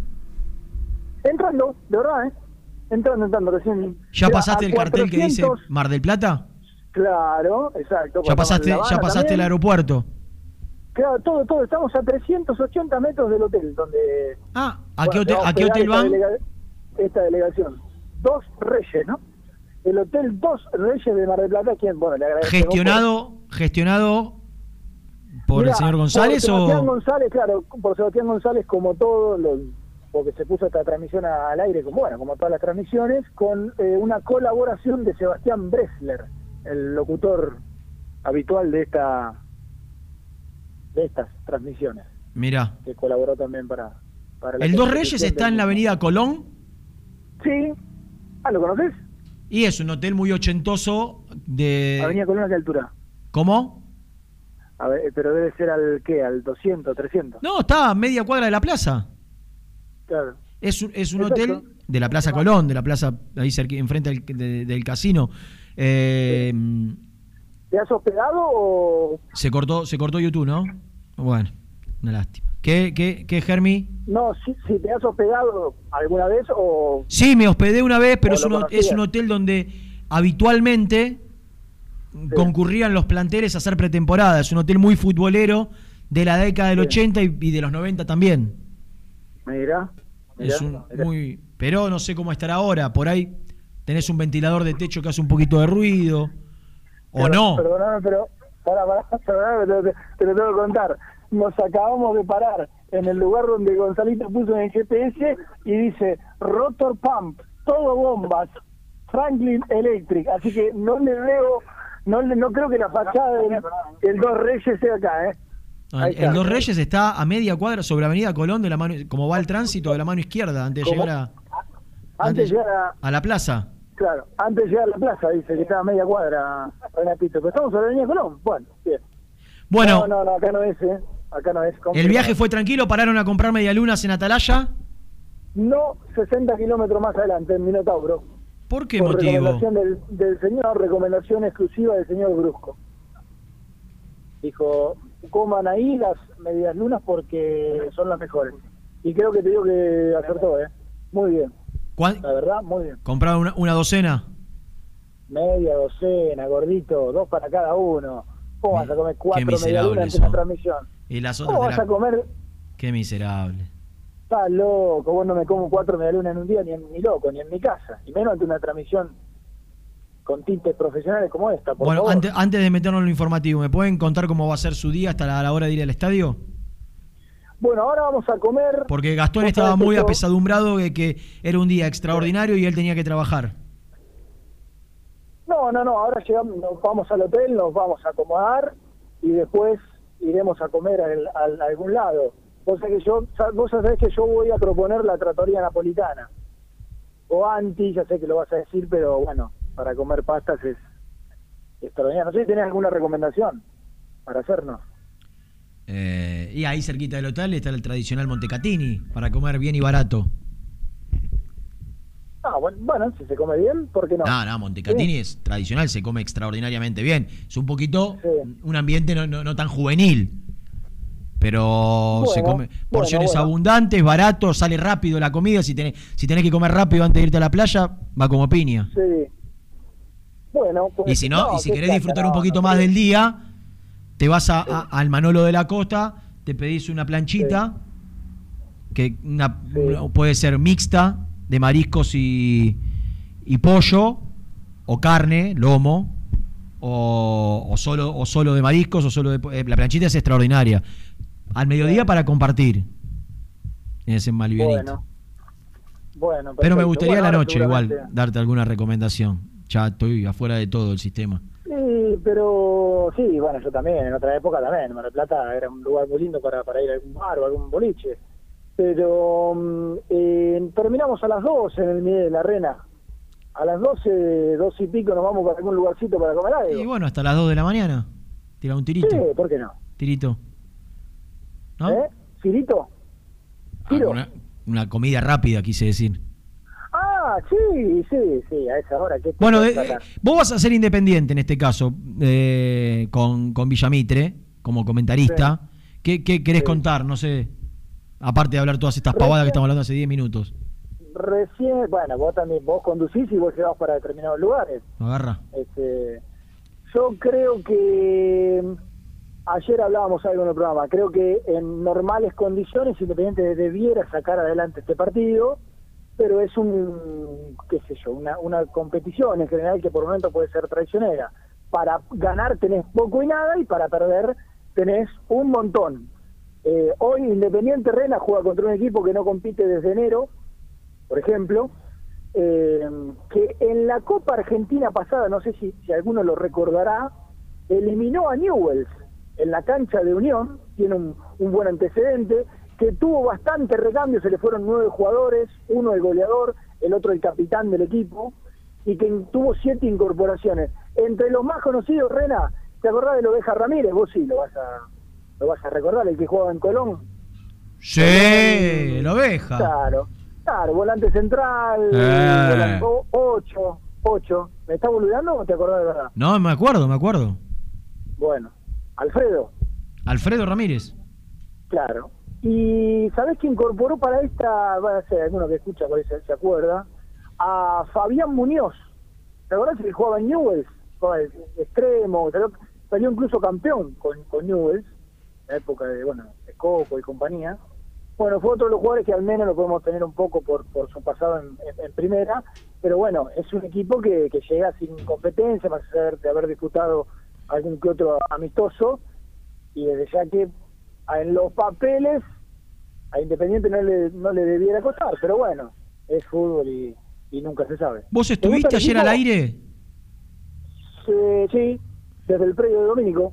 Entrando, de verdad, ¿eh? Entrando, entrando, recién. ¿Ya pasaste el cartel que dice 400, Mar del Plata? Claro, exacto. ¿Ya pasaste, ya pasaste el también. aeropuerto? Claro, todo, todo. Estamos a 380 metros del hotel donde. Ah, ¿a bueno, qué hotel, a qué hotel esta van? delega- esta delegación. Dos Reyes, ¿no? El hotel Dos Reyes de Mar del Plata, quien, bueno, le agradecemos. Gestionado, gestionado por Mirá, el señor González por Sebastián o González, claro, por Sebastián González, como todo, lo- porque se puso esta transmisión al aire, como bueno, como todas las transmisiones, con eh, una colaboración de Sebastián Bresler, el locutor habitual de esta de estas transmisiones, Mira, que colaboró también para, para la el Dos Reyes está en la avenida Colón Sí. Ah, ¿lo conoces? y es un hotel muy ochentoso de Avenida Colón, ¿a qué altura? ¿Cómo? A ver, pero debe ser al, ¿qué? Al 200, 300. No, está a media cuadra de la plaza. Claro. Es un, es un Exacto. hotel de la Plaza Colón, de la plaza ahí cerca, enfrente del, de- del casino. Eh, ¿Te has hospedado o...? se cortó, se cortó YouTube, ¿no? Bueno, una lástima. ¿Qué, qué, qué, Germi? No, si, si te has hospedado alguna vez o... Sí, me hospedé una vez, pero ¿O es un, es un hotel donde habitualmente concurrían los planteles a hacer pretemporada. Es un hotel muy futbolero de la década del 80 y, y de los 90 también. Mira, mira, Es un mira. muy, pero no sé cómo estará ahora. Por ahí tenés un ventilador de techo que hace un poquito de ruido. O Pero- no. Perdóname, pero... Para, para, perdóname, te, te- te lo tengo que contar. Nos acabamos de parar en el lugar donde Gonzalito puso en el GPS y dice Rotor Pump, todo bombas, Franklin Electric. Así que no le veo, no, le, no creo que la fachada del, del Dos Reyes sea acá, ¿eh? Está. Dos Reyes está a media cuadra sobre Avenida Colón, de la mano, como va el tránsito de la mano izquierda, antes de ¿Cómo? llegar a, Antes de llegar a, a la plaza. Claro, antes de llegar a la plaza, dice que estaba a media cuadra, Renatito. Pero estamos sobre la Avenida Colón. Bueno, bien. Bueno, No, no, no, acá no es, ¿eh? Acá no es. el viaje fue tranquilo, pararon a comprar medialunas en Atalaya. No 60 kilómetros más adelante, en Minotauro. ¿Por qué Por motivo? recomendación del, del señor, recomendación exclusiva del señor Brusco. Dijo, coman ahí las medias lunas porque son las mejores. Y creo que te digo que acertó, ¿eh? Muy bien. ¿Cuán- La verdad, muy bien. ¿Compraron una, una docena? Media docena, gordito, dos para cada uno. ¿Cómo vas a comer cuatro medialunas en la transmisión? Y las ¿Cómo otras vas la- a comer? Qué miserable. Estás loco, vos no me como cuatro medialunas en un día, ni, en, ni loco, ni en mi casa. Y menos ante una transmisión con tintes profesionales como esta. Por Bueno, favor. antes, antes de meternos en lo informativo, ¿me pueden contar cómo va a ser su día hasta la, la hora de ir al estadio? Bueno, ahora vamos a comer. Porque Gastón estaba muy yo- apesadumbrado de que era un día extraordinario y él tenía que trabajar. No, no, no, ahora llegamos, nos vamos al hotel, nos vamos a acomodar y después iremos a comer a algún lado. Vos que yo, vos sabés que yo voy a proponer la trattoria napolitana. O anti, ya sé que lo vas a decir, pero bueno, para comer pastas es extraordinario. No sé si tenés alguna recomendación para hacernos. Eh, y ahí cerquita del hotel está el tradicional Montecatini para comer bien y barato. Ah, bueno, bueno, si se come bien, ¿por qué no? No, no, Montecatini es tradicional, se come extraordinariamente bien. Es un poquito un ambiente no, no- no tan juvenil. Pero se come porciones bueno. abundantes, barato, sale rápido la comida. Si tenés, si tenés que comer rápido antes de irte a la playa, va como piña. Sí. Bueno, pues, Y si no, y si querés disfrutar un poquito más del día, te vas a- a- al Manolo de la Costa, te pedís una planchita, que una- puede ser mixta, de mariscos y, y pollo, o carne, lomo, o, o solo, o solo de mariscos, o solo de... eh, la planchita es extraordinaria. Al mediodía para compartir. En ese Malvianito. Bueno. Bueno, Pero me gustaría Bueno, la noche igual darte alguna recomendación. Ya estoy afuera de todo el sistema. Sí, pero sí, bueno, yo también, en otra época también. Mar del Plata era un lugar muy lindo para, para ir a algún bar o algún boliche. Pero mm, eh, terminamos a las 12 en el Miguel de la Arena. A las 12, 12 y pico nos vamos para algún lugarcito para comer algo. Y bueno, hasta las 2 de la mañana. Tira un tirito. Sí, ¿por qué no? Tirito. ¿No? ¿Eh? ¿Cirito? ¿Tiro? Una, una comida rápida, quise decir. Ah, sí, sí, sí, a esa hora. ¿qué Bueno, eh, sacar? vos vas a ser independiente en este caso, eh, con, con Villamitre, como comentarista. ¿Qué, qué querés contar? No sé. Aparte de hablar todas estas pavadas que estamos hablando hace 10 minutos. Recién, bueno, vos también, vos conducís y vos llevas para determinados lugares. Agarra. Este, yo creo que ayer hablábamos algo en el programa. Creo que en normales condiciones Independiente debiera sacar adelante este partido, pero es un, qué sé yo, una, competición en general que por momentos puede ser traicionera. Para ganar tenés poco y nada y para perder tenés un montón. Eh, hoy Independiente Rena juega contra un equipo que no compite desde enero, por ejemplo, eh, que en la Copa Argentina pasada, no sé si, si alguno lo recordará, eliminó a Newells en la cancha de Unión, tiene un, un buen antecedente, que tuvo bastante recambio, se le fueron nueve jugadores, uno el goleador, el otro el capitán del equipo, y que tuvo siete incorporaciones. Entre los más conocidos, Rena, ¿te acordás de la oveja Ramírez? Vos sí lo vas a, lo vas a recordar, el que jugaba en Colón. Sí, la oveja. Claro, claro, volante central, Eh. volante- o- ocho, ocho. ¿Me está boludeando o te acordás de verdad? No, me acuerdo, me acuerdo. Bueno, Alfredo, Alfredo Ramírez. claro. Y ¿sabés que incorporó para esta, va a ser alguno que escucha por ahí se, acuerda, a Fabián Muñoz? ¿Te acordás que jugaba en Newells? De extremo, salió, incluso campeón con, con Newells, en la época de, bueno, de Coco y compañía. Bueno, fue otro de los jugadores que al menos lo podemos tener un poco por, por su pasado en, primera, pero bueno, es un equipo que, que llega sin competencia, más allá de haber disputado algún que otro amistoso, y desde ya que en los papeles a Independiente no le, no le debiera costar, pero bueno, es fútbol y, y nunca se sabe. ¿Vos ¿Te gusta estuviste ayer al aire? Sí, sí, desde el predio de Domínico.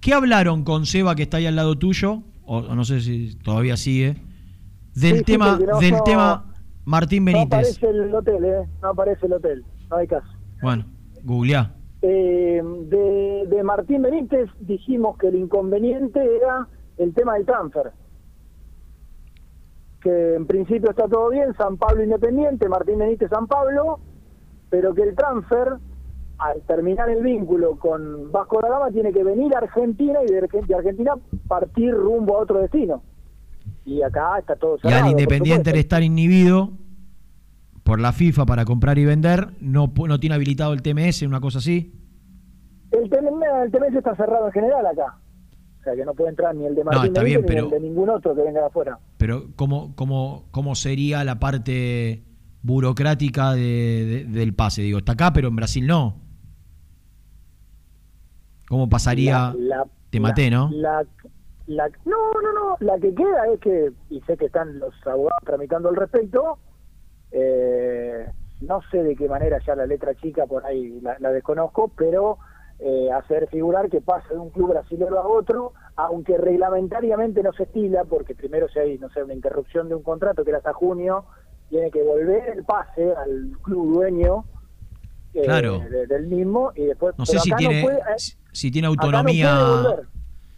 ¿Qué hablaron con Seba que está ahí al lado tuyo? O, o no sé si todavía sigue. Del Sí, tema, no- del no- tema Martín No Benítez. aparece el hotel, ¿eh? No aparece el hotel, no hay caso. Bueno, googleá. Eh, de, de Martín Benítez dijimos que el inconveniente era el tema del transfer. Que en principio está todo bien, San Pablo Independiente, Martín Benítez San Pablo, pero que el transfer, al terminar el vínculo con Vasco da Gama, tiene que venir a Argentina y de Argen- de Argentina partir rumbo a otro destino. Y acá está todo Y cerrado. al por Independiente al supuesto. estar inhibido por la FIFA para comprar y vender, no, no tiene habilitado el TMS, una cosa así. El, TM el TMS está cerrado en general acá. O sea que no puede entrar ni el de Martín está bien, ni el pero- de ningún otro que venga de afuera. Pero ¿cómo, cómo, cómo sería la parte burocrática de- de- del pase? Digo, está acá, pero en Brasil no. ¿Cómo pasaría? La- la- Te maté, ¿no? La, la- no, no, no. La que queda es que, y sé que están los abogados tramitando al respecto, eh, no sé de qué manera ya la letra chica por ahí la, la desconozco, pero eh, hacer figurar que pasa de un club brasileño a otro, aunque reglamentariamente no se estila, porque primero si hay, no sé, una interrupción de un contrato que era hasta junio, tiene que volver el pase al club dueño eh, Claro. de- del mismo y después No sé si tiene, puede- si, si tiene no autonomía,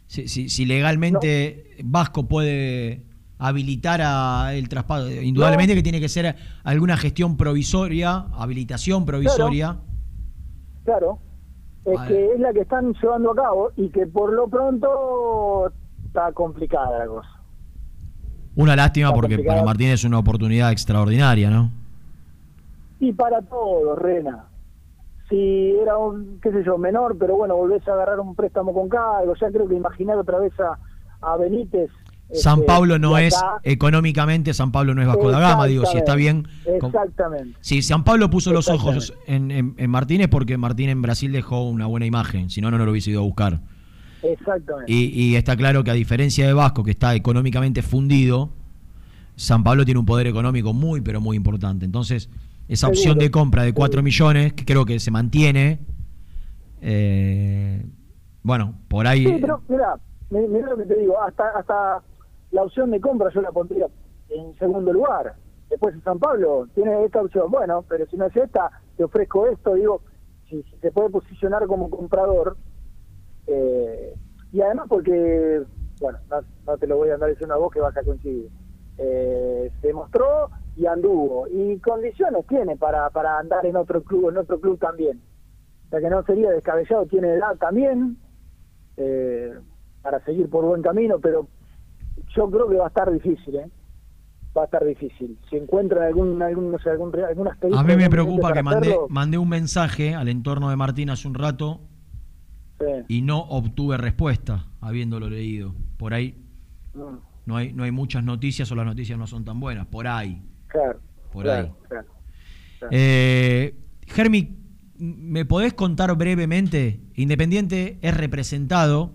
si, si- si legalmente Vasco puede habilitar a el traspaso. Indudablemente que tiene que ser alguna gestión provisoria, habilitación provisoria. Claro, es que es la que están llevando a cabo y que por lo pronto está complicada la cosa. Una lástima Está porque para Martín es una oportunidad extraordinaria, ¿no? Y para todos, Rena. Si era un, qué sé yo, menor, pero bueno, volvés a agarrar un préstamo con cargo, ya creo que imaginar otra vez a, a Benítez. San este, Pablo no es, económicamente San Pablo no es Vasco da Gama, digo, si está bien. Exactamente. Si San Pablo puso los ojos en, en, en Martín es porque Martín en Brasil dejó una buena imagen, si no, no, lo hubiese ido a buscar. Exactamente. Y, y está claro que a diferencia de Vasco, que está económicamente fundido, San Pablo tiene un poder económico muy, pero muy importante. Entonces, esa opción de compra de 4 millones, que creo que se mantiene, Eh, bueno, por ahí. Sí, pero mira, mi- mira lo que te digo, hasta hasta la opción de compra yo la pondría en segundo lugar. Después en San Pablo tiene esta opción, bueno, pero si no es esta, te ofrezco esto, digo, si, si se puede posicionar como comprador, eh, y además porque, bueno, no, no te lo voy a andar diciendo a vos que vas a coincidir, eh, se demostró y anduvo, y condiciones tiene para, para andar en otro club, en otro club también. O sea que no sería descabellado, tiene edad también, eh, para seguir por buen camino, pero yo creo que va a estar difícil, ¿eh? Va a estar difícil. Si encuentran algún, algún no sé, algún, algún A mí me preocupa que mandé, hacerlo, mandé un mensaje al entorno de Martín hace un rato sí. y no obtuve respuesta habiéndolo leído. Por ahí no hay, no hay muchas noticias o las noticias no son tan buenas. Por ahí. claro. Por claro, ahí. claro. Eh, Germi, ¿me podés contar brevemente? Independiente es representado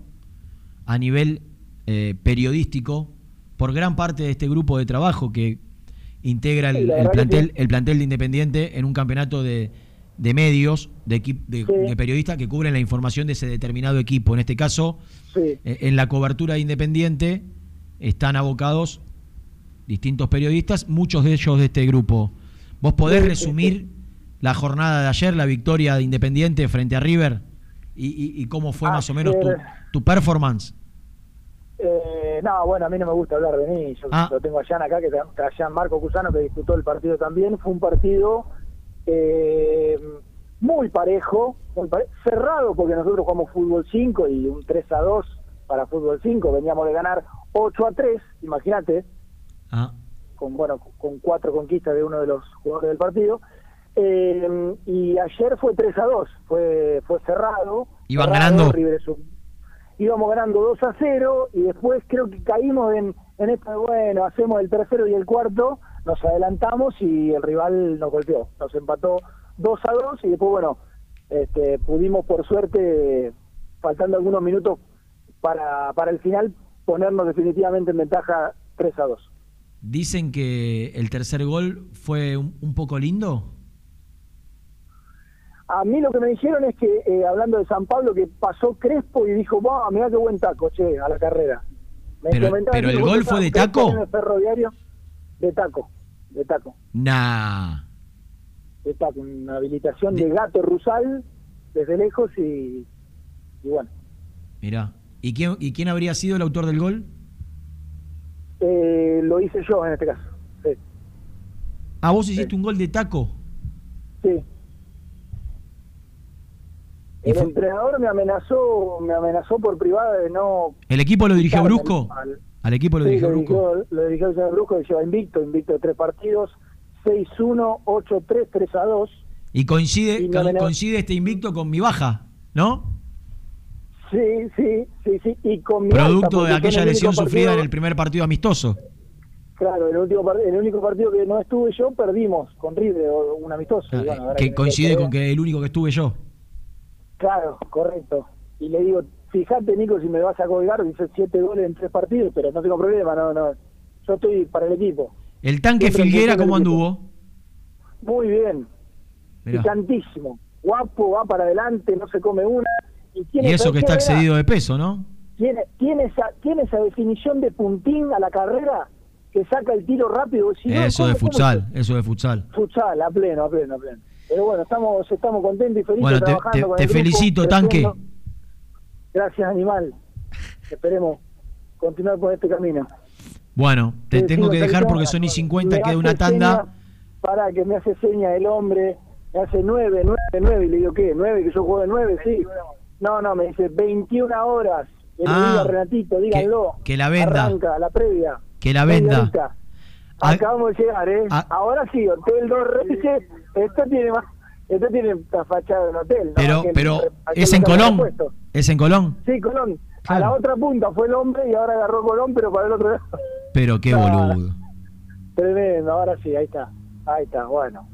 a nivel eh, periodístico por gran parte de este grupo de trabajo que integra el, plantel, el plantel de Independiente en un campeonato de, de medios, de, de, Sí. de periodistas que cubren la información de ese determinado equipo. En este caso, Sí. eh, en la cobertura de Independiente están abocados distintos periodistas, muchos de ellos de este grupo. ¿Vos podés Sí, resumir la jornada de ayer, la victoria de Independiente frente a River? ¿Y, y- y cómo fue más o menos tu, Ayer- tu performance? Eh, no, bueno, a mí no me gusta hablar de mí. Yo Ah. lo tengo a Jan acá, que a Jan Marco Cusano, que disputó el partido también. Fue un partido eh, muy parejo, muy pare- cerrado, porque nosotros jugamos fútbol 5 y un 3 a 2 para fútbol 5. Veníamos de ganar 8 a 3, imagínate, Ah, con bueno con cuatro conquistas de uno de los jugadores del partido. Eh, y ayer fue 3 a 2, fue, fue cerrado. Iban cerrado, ganando. River es un- íbamos ganando 2 a 0 y después creo que caímos en, en esto bueno, hacemos el tercero y el cuarto, nos adelantamos y el rival nos golpeó, nos empató 2 a 2 y después, bueno, este, pudimos por suerte, faltando algunos minutos para, para el final, ponernos definitivamente en ventaja 3 a 2. Dicen que el tercer gol fue un poco lindo. A mí lo que me dijeron es que, eh, hablando de San Pablo, que pasó Crespo y dijo, wow, mirá qué buen taco, che, a la carrera. Me Pero- pero el gol fue de taco. en el ferroviario, de taco, de taco, Nah. de taco, una habilitación de gato rusal desde lejos y, y bueno. Mirá. ¿Y quién, ¿Y quién habría sido el autor del gol? Eh, lo hice yo en este caso, sí. Ah, vos hiciste un gol de taco. sí. ¿Y El fue- entrenador me amenazó, me amenazó por privada de no ¿El equipo lo dirigió Brusco? al- ¿Al equipo lo Sí, dirigió Brusco? dirigió, lo dirigió el señor Brusco, que lleva invicto, invicto de tres partidos, 6-1, 8-3, 3-2. Y coincide, Y coincide este invicto con mi baja, ¿no? Sí, sí, sí, sí. Y con mi Producto alta, de aquella lesión sufrida en el primer partido amistoso. Claro, el, último, el único partido que no estuve yo, perdimos con River, un amistoso. bueno, que coincide con que el único que estuve yo. Claro, correcto. Y le digo, fíjate, Nico, si me vas a colgar, dice siete goles en tres partidos, pero no tengo problema, no, no. Yo estoy para el equipo. El tanque Siempre Filguera, ¿cómo anduvo? Muy bien. Mirá. Picantísimo. Guapo, va para adelante, no se come una. Y, tiene- Y eso ¿sabes que está excedido de peso, ¿no? Tiene, tiene, esa, tiene esa definición de puntín a la carrera que saca el tiro rápido. Si Eso ¿cómo- de futsal, eso de futsal. Futsal, a pleno, a pleno, a pleno. Pero bueno, estamos, estamos contentos y felices Bueno, te, trabajando te- con te el grupo, felicito, tanque. Gracias, animal. Esperemos continuar por este camino. Bueno, te tengo que dejar porque son y 50 y me queda una tanda. seña- Para que me hace seña el hombre, me hace nueve, nueve, nueve, y le digo, ¿qué? ¿Nueve? ¿Que yo juego de nueve? Sí. No, no, me dice 21 horas. Que le Ah, Renatito, díganlo. que la venda. Arranca, la previa. Que la venda. Ah. Acabamos de llegar, ¿eh? Ahora sí, Hotel Dos Reyes. Esto tiene más. Esto tiene esta fachada de un hotel. ¿no? Pero, Aquel- pero aquel es en Colón. Es en Colón. Sí, Colón. A la otra punta fue el hombre y ahora agarró Colón, pero para el otro lado. Pero qué No, boludo. Tremendo, ahora sí, ahí está. Ahí está, bueno.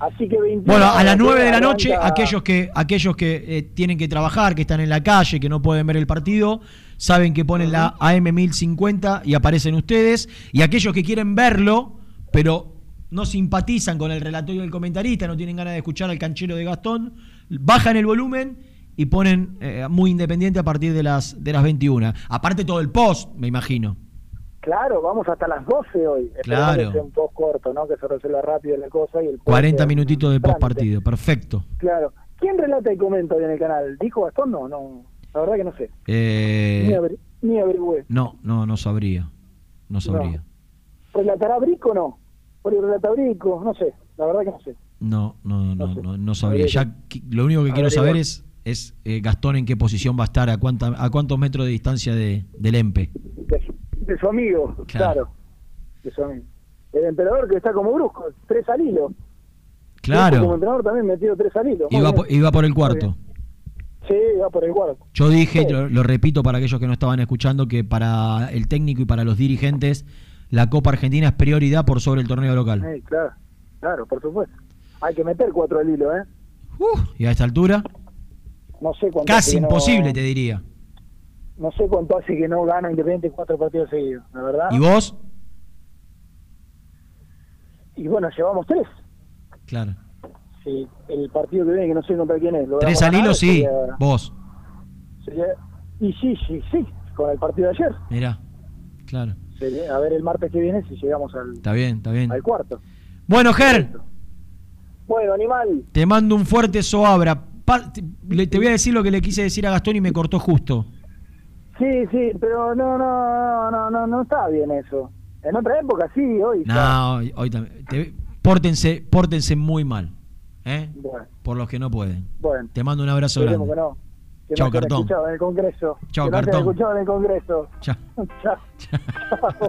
Así que 21 Bueno, a las horas, 9 de la noche, aquellos que aquellos que eh, tienen que trabajar, que están en la calle, que no pueden ver el partido, saben que ponen la AM 1050 y aparecen ustedes. Y aquellos que quieren verlo, pero no simpatizan con el relator y el comentarista, no tienen ganas de escuchar al canchero de Gastón, bajan el volumen y ponen eh, muy independiente a partir de las, de las 21. Aparte todo el post, me imagino. Claro, vamos hasta las 12 hoy. Claro. que sea un post corto, ¿no? Que se resuelva rápido la cosa y el post 40 sea minutitos de post partido, perfecto. Claro. ¿Quién relata y comenta hoy en el canal? ¿Dijo Gastón? No, no. La verdad que no sé. Eh, Ni, averi- ni averigüé. no, no, no sabría. No sabría. ¿Relatará Brico o no? ¿Por relata Brico? No sé. La verdad que no sé. No, no, no, no, no, sabría. Habría Ya lo único que quiero saber es, es eh, Gastón en qué posición va a estar, a, cuánta, a cuántos metros de distancia de, del EMPE. De su, de su amigo, claro. De su amigo. El emperador que está como brusco, tres al hilo. Brusco Como Claro, entrenador también metido tres al hilo. Iba, por, iba por el cuarto. Sí, va por el cuarto. Yo dije, lo, lo repito para aquellos que no estaban escuchando, que para el técnico y para los dirigentes la Copa Argentina es prioridad por sobre el torneo local. Sí, claro, claro, por supuesto. Hay que meter cuatro al hilo, ¿eh? Y a esta altura, No sé cuánto casi no- imposible, te diría. No sé cuánto hace que no gana Independiente cuatro partidos seguidos, la verdad. ¿Y vos? Y bueno, llevamos tres. Claro. Sí, el partido que viene, que no sé contra quién es. lo Tres al hilo, sí. sería- Vos. sería- y sí, sí, sí, con el partido de ayer. Mirá. Claro. Sería- a ver el martes que viene si llegamos al, Está bien, está bien. al cuarto. Bueno, Ger, Bueno, animal. te mando un fuerte soabra. Pa- te, le- te voy a decir lo que le quise decir a Gastón y me cortó justo. Sí, sí, pero no, no, no, no, no está bien eso. En otra época sí, hoy. No, hoy, hoy también. te- pórtense, pórtense muy mal. ¿Eh? Bueno, Por los que no pueden. bueno. Te mando un abrazo grande. que no. Que Chao, no cartón. escuchado en el Congreso. Chao, que no cartón. escuchado en el Congreso. Chao. Chao.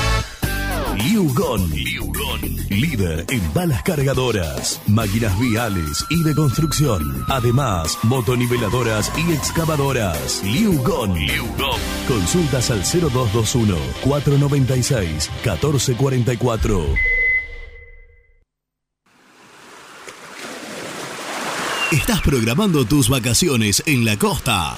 Liugon. Líder en balas cargadoras, máquinas viales y de construcción. Además, motoniveladoras y excavadoras. Liugon. Consultas al 0221 496 1444. Estás programando tus vacaciones en la costa.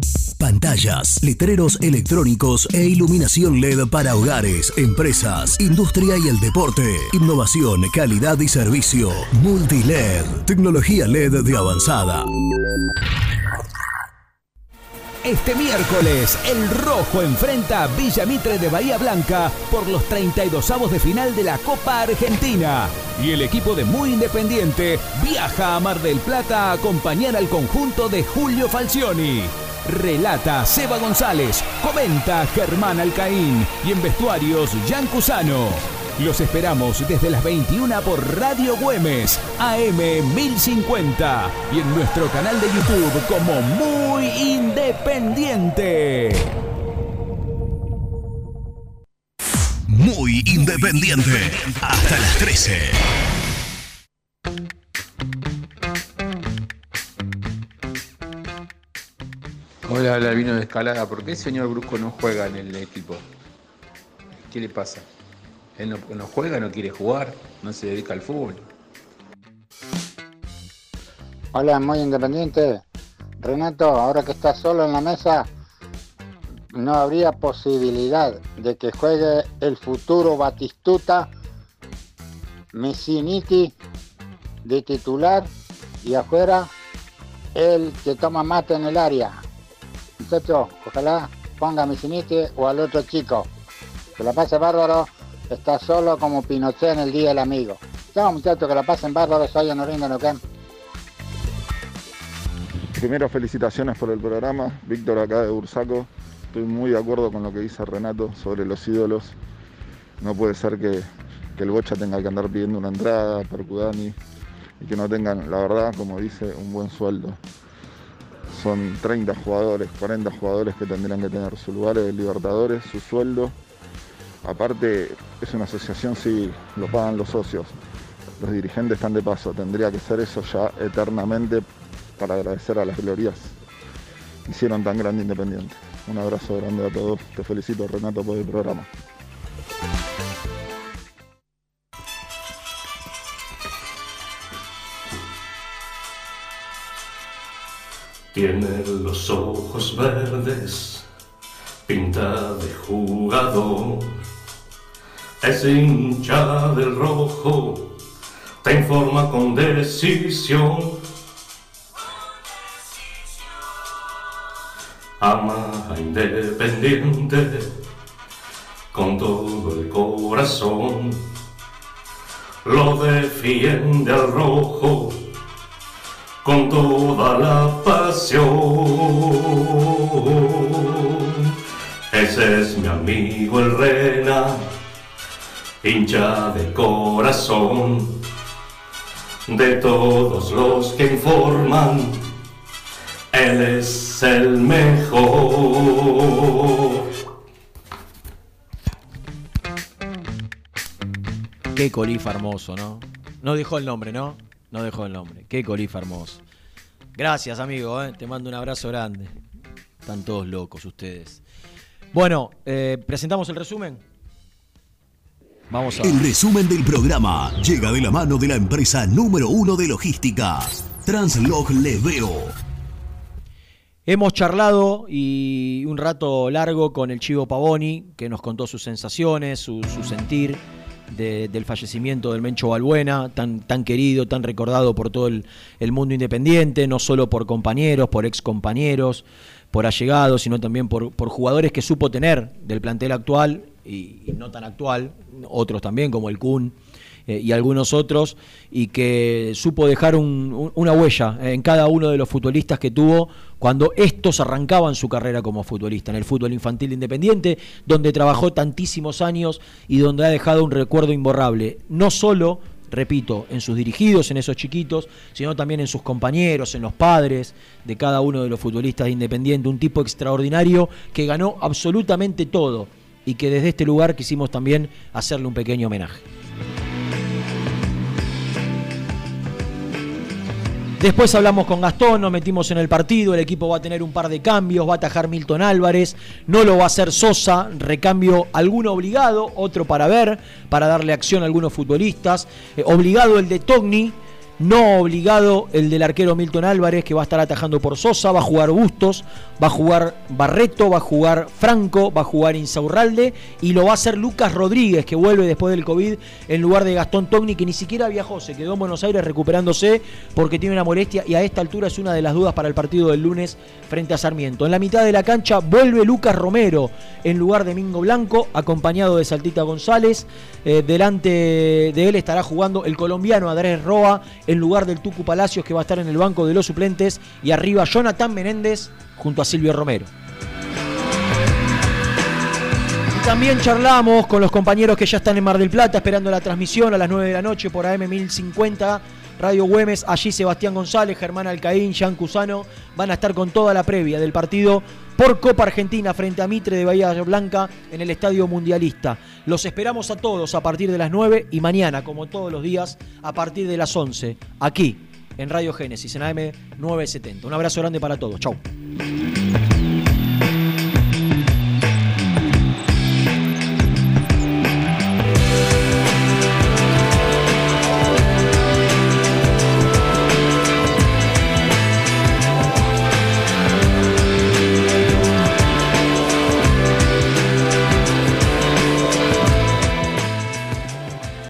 Pantallas, letreros electrónicos e iluminación LED para hogares, empresas, industria y el deporte. Innovación, calidad y servicio. Multiled, tecnología LED de avanzada. Este miércoles, el Rojo enfrenta a Villa Mitre de Bahía Blanca por los 32 avos de final de la Copa Argentina. Y el equipo de Muy Independiente viaja a Mar del Plata a acompañar al conjunto de Julio Falcioni. Relata Seba González, comenta Germán Alcaín y en vestuarios Jan Cusano. Los esperamos desde las 21 por Radio Güemes, AM 1050 y en nuestro canal de YouTube como Muy Independiente. Muy independiente. Hasta las 13. Hola, habla vino de escalada. ¿Por qué el señor Brusco no juega en el equipo? ¿Qué le pasa? Él no, juega, no quiere jugar, no se dedica al fútbol. Hola, muy independiente. Renato, ahora que estás solo en la mesa, ¿no habría posibilidad de que juegue el futuro Batistuta, Messiniti de titular y afuera el que toma mate en el área? Ojalá ponga a Messiniti o al otro chico. Que la pase bárbaro, está solo como Pinochet en el Día del Amigo. Chao muchachos, que la pasen bárbaro, soy Honorinda Neuquén. Primero felicitaciones por el programa, Víctor acá de Bursaco. Estoy muy de acuerdo con lo que dice Renato sobre los ídolos. No puede ser que, que el Bocha tenga que andar pidiendo una entrada, Percudani, y que no tengan, la verdad, como dice, un buen sueldo. Son 30 jugadores, 40 jugadores que tendrían que tener su lugar de Libertadores, su sueldo. Aparte, es una asociación, sí, lo pagan los socios. Los dirigentes están de paso, tendría que ser eso ya eternamente para agradecer a las glorias que hicieron tan grande Independiente. Un abrazo grande a todos, te felicito Renato por el programa. Tiene los ojos verdes, pinta de jugador, es hincha del rojo, te informa con decisión. Ama a Independiente con todo el corazón, lo defiende al rojo con toda la pasión. Ese es mi amigo el Rena, hincha de corazón, de todos los que informan, él es el mejor. Qué colifa hermoso, ¿no? No dejó el nombre, ¿no? No dejó el nombre. Qué colifa hermoso. Gracias, amigo. ¿eh? Te mando un abrazo grande. Están todos locos ustedes. Bueno, eh, presentamos el resumen. Vamos a. El resumen del programa llega de la mano de la empresa número uno de logística, Translog Leveo. Hemos charlado y un rato largo con el Chivo Pavoni, que nos contó sus sensaciones, su, su sentir de- del fallecimiento del Mencho Balbuena, tan, tan querido, tan recordado por todo el, el mundo independiente, no solo por compañeros, por ex compañeros, por allegados, sino también por, por jugadores que supo tener del plantel actual y, y no tan actual, otros también, como el Kun eh, y algunos otros, y que supo dejar un- un- una huella en cada uno de los futbolistas que tuvo cuando estos arrancaban su carrera como futbolista, en el fútbol infantil independiente, donde trabajó tantísimos años y donde ha dejado un recuerdo imborrable, no solo repito, en sus dirigidos, en esos chiquitos, sino también en sus compañeros, en los padres de cada uno de los futbolistas de Independiente, un tipo extraordinario que ganó absolutamente todo y que desde este lugar quisimos también hacerle un pequeño homenaje. Después hablamos con Gastón, nos metimos en el partido, el equipo va a tener un par de cambios, va a atajar Milton Álvarez, no lo va a hacer Sosa, recambio alguno obligado, otro para ver, para darle acción a algunos futbolistas, Eh, obligado el de Togni, no obligado el del arquero Milton Álvarez, que va a estar atajando por Sosa, va a jugar Bustos, va a jugar Barreto, va a jugar Franco, va a jugar Insaurralde y lo va a hacer Lucas Rodríguez, que vuelve después del COVID en lugar de Gastón Togni, que ni siquiera viajó, se quedó en Buenos Aires recuperándose porque tiene una molestia y a esta altura es una de las dudas para el partido del lunes frente a Sarmiento. En la mitad de la cancha vuelve Lucas Romero en lugar de Mingo Blanco, acompañado de Saltita González. Eh, delante de él estará jugando el colombiano Andrés Roa en lugar del Tucu Palacios que va a estar en el banco de los suplentes y arriba Jonathan Menéndez junto a Silvio Romero. También charlamos con los compañeros que ya están en Mar del Plata esperando la transmisión a las 9 de la noche por AM 1050. Radio Güemes, allí Sebastián González, Germán Alcaín, Jean Cusano van a estar con toda la previa del partido por Copa Argentina frente a Mitre de Bahía Blanca en el Estadio Mundialista. Los esperamos a todos a partir de las 9 y mañana, como todos los días, a partir de las 11, aquí en Radio Génesis, en AM 970. Un abrazo grande para todos. Chau.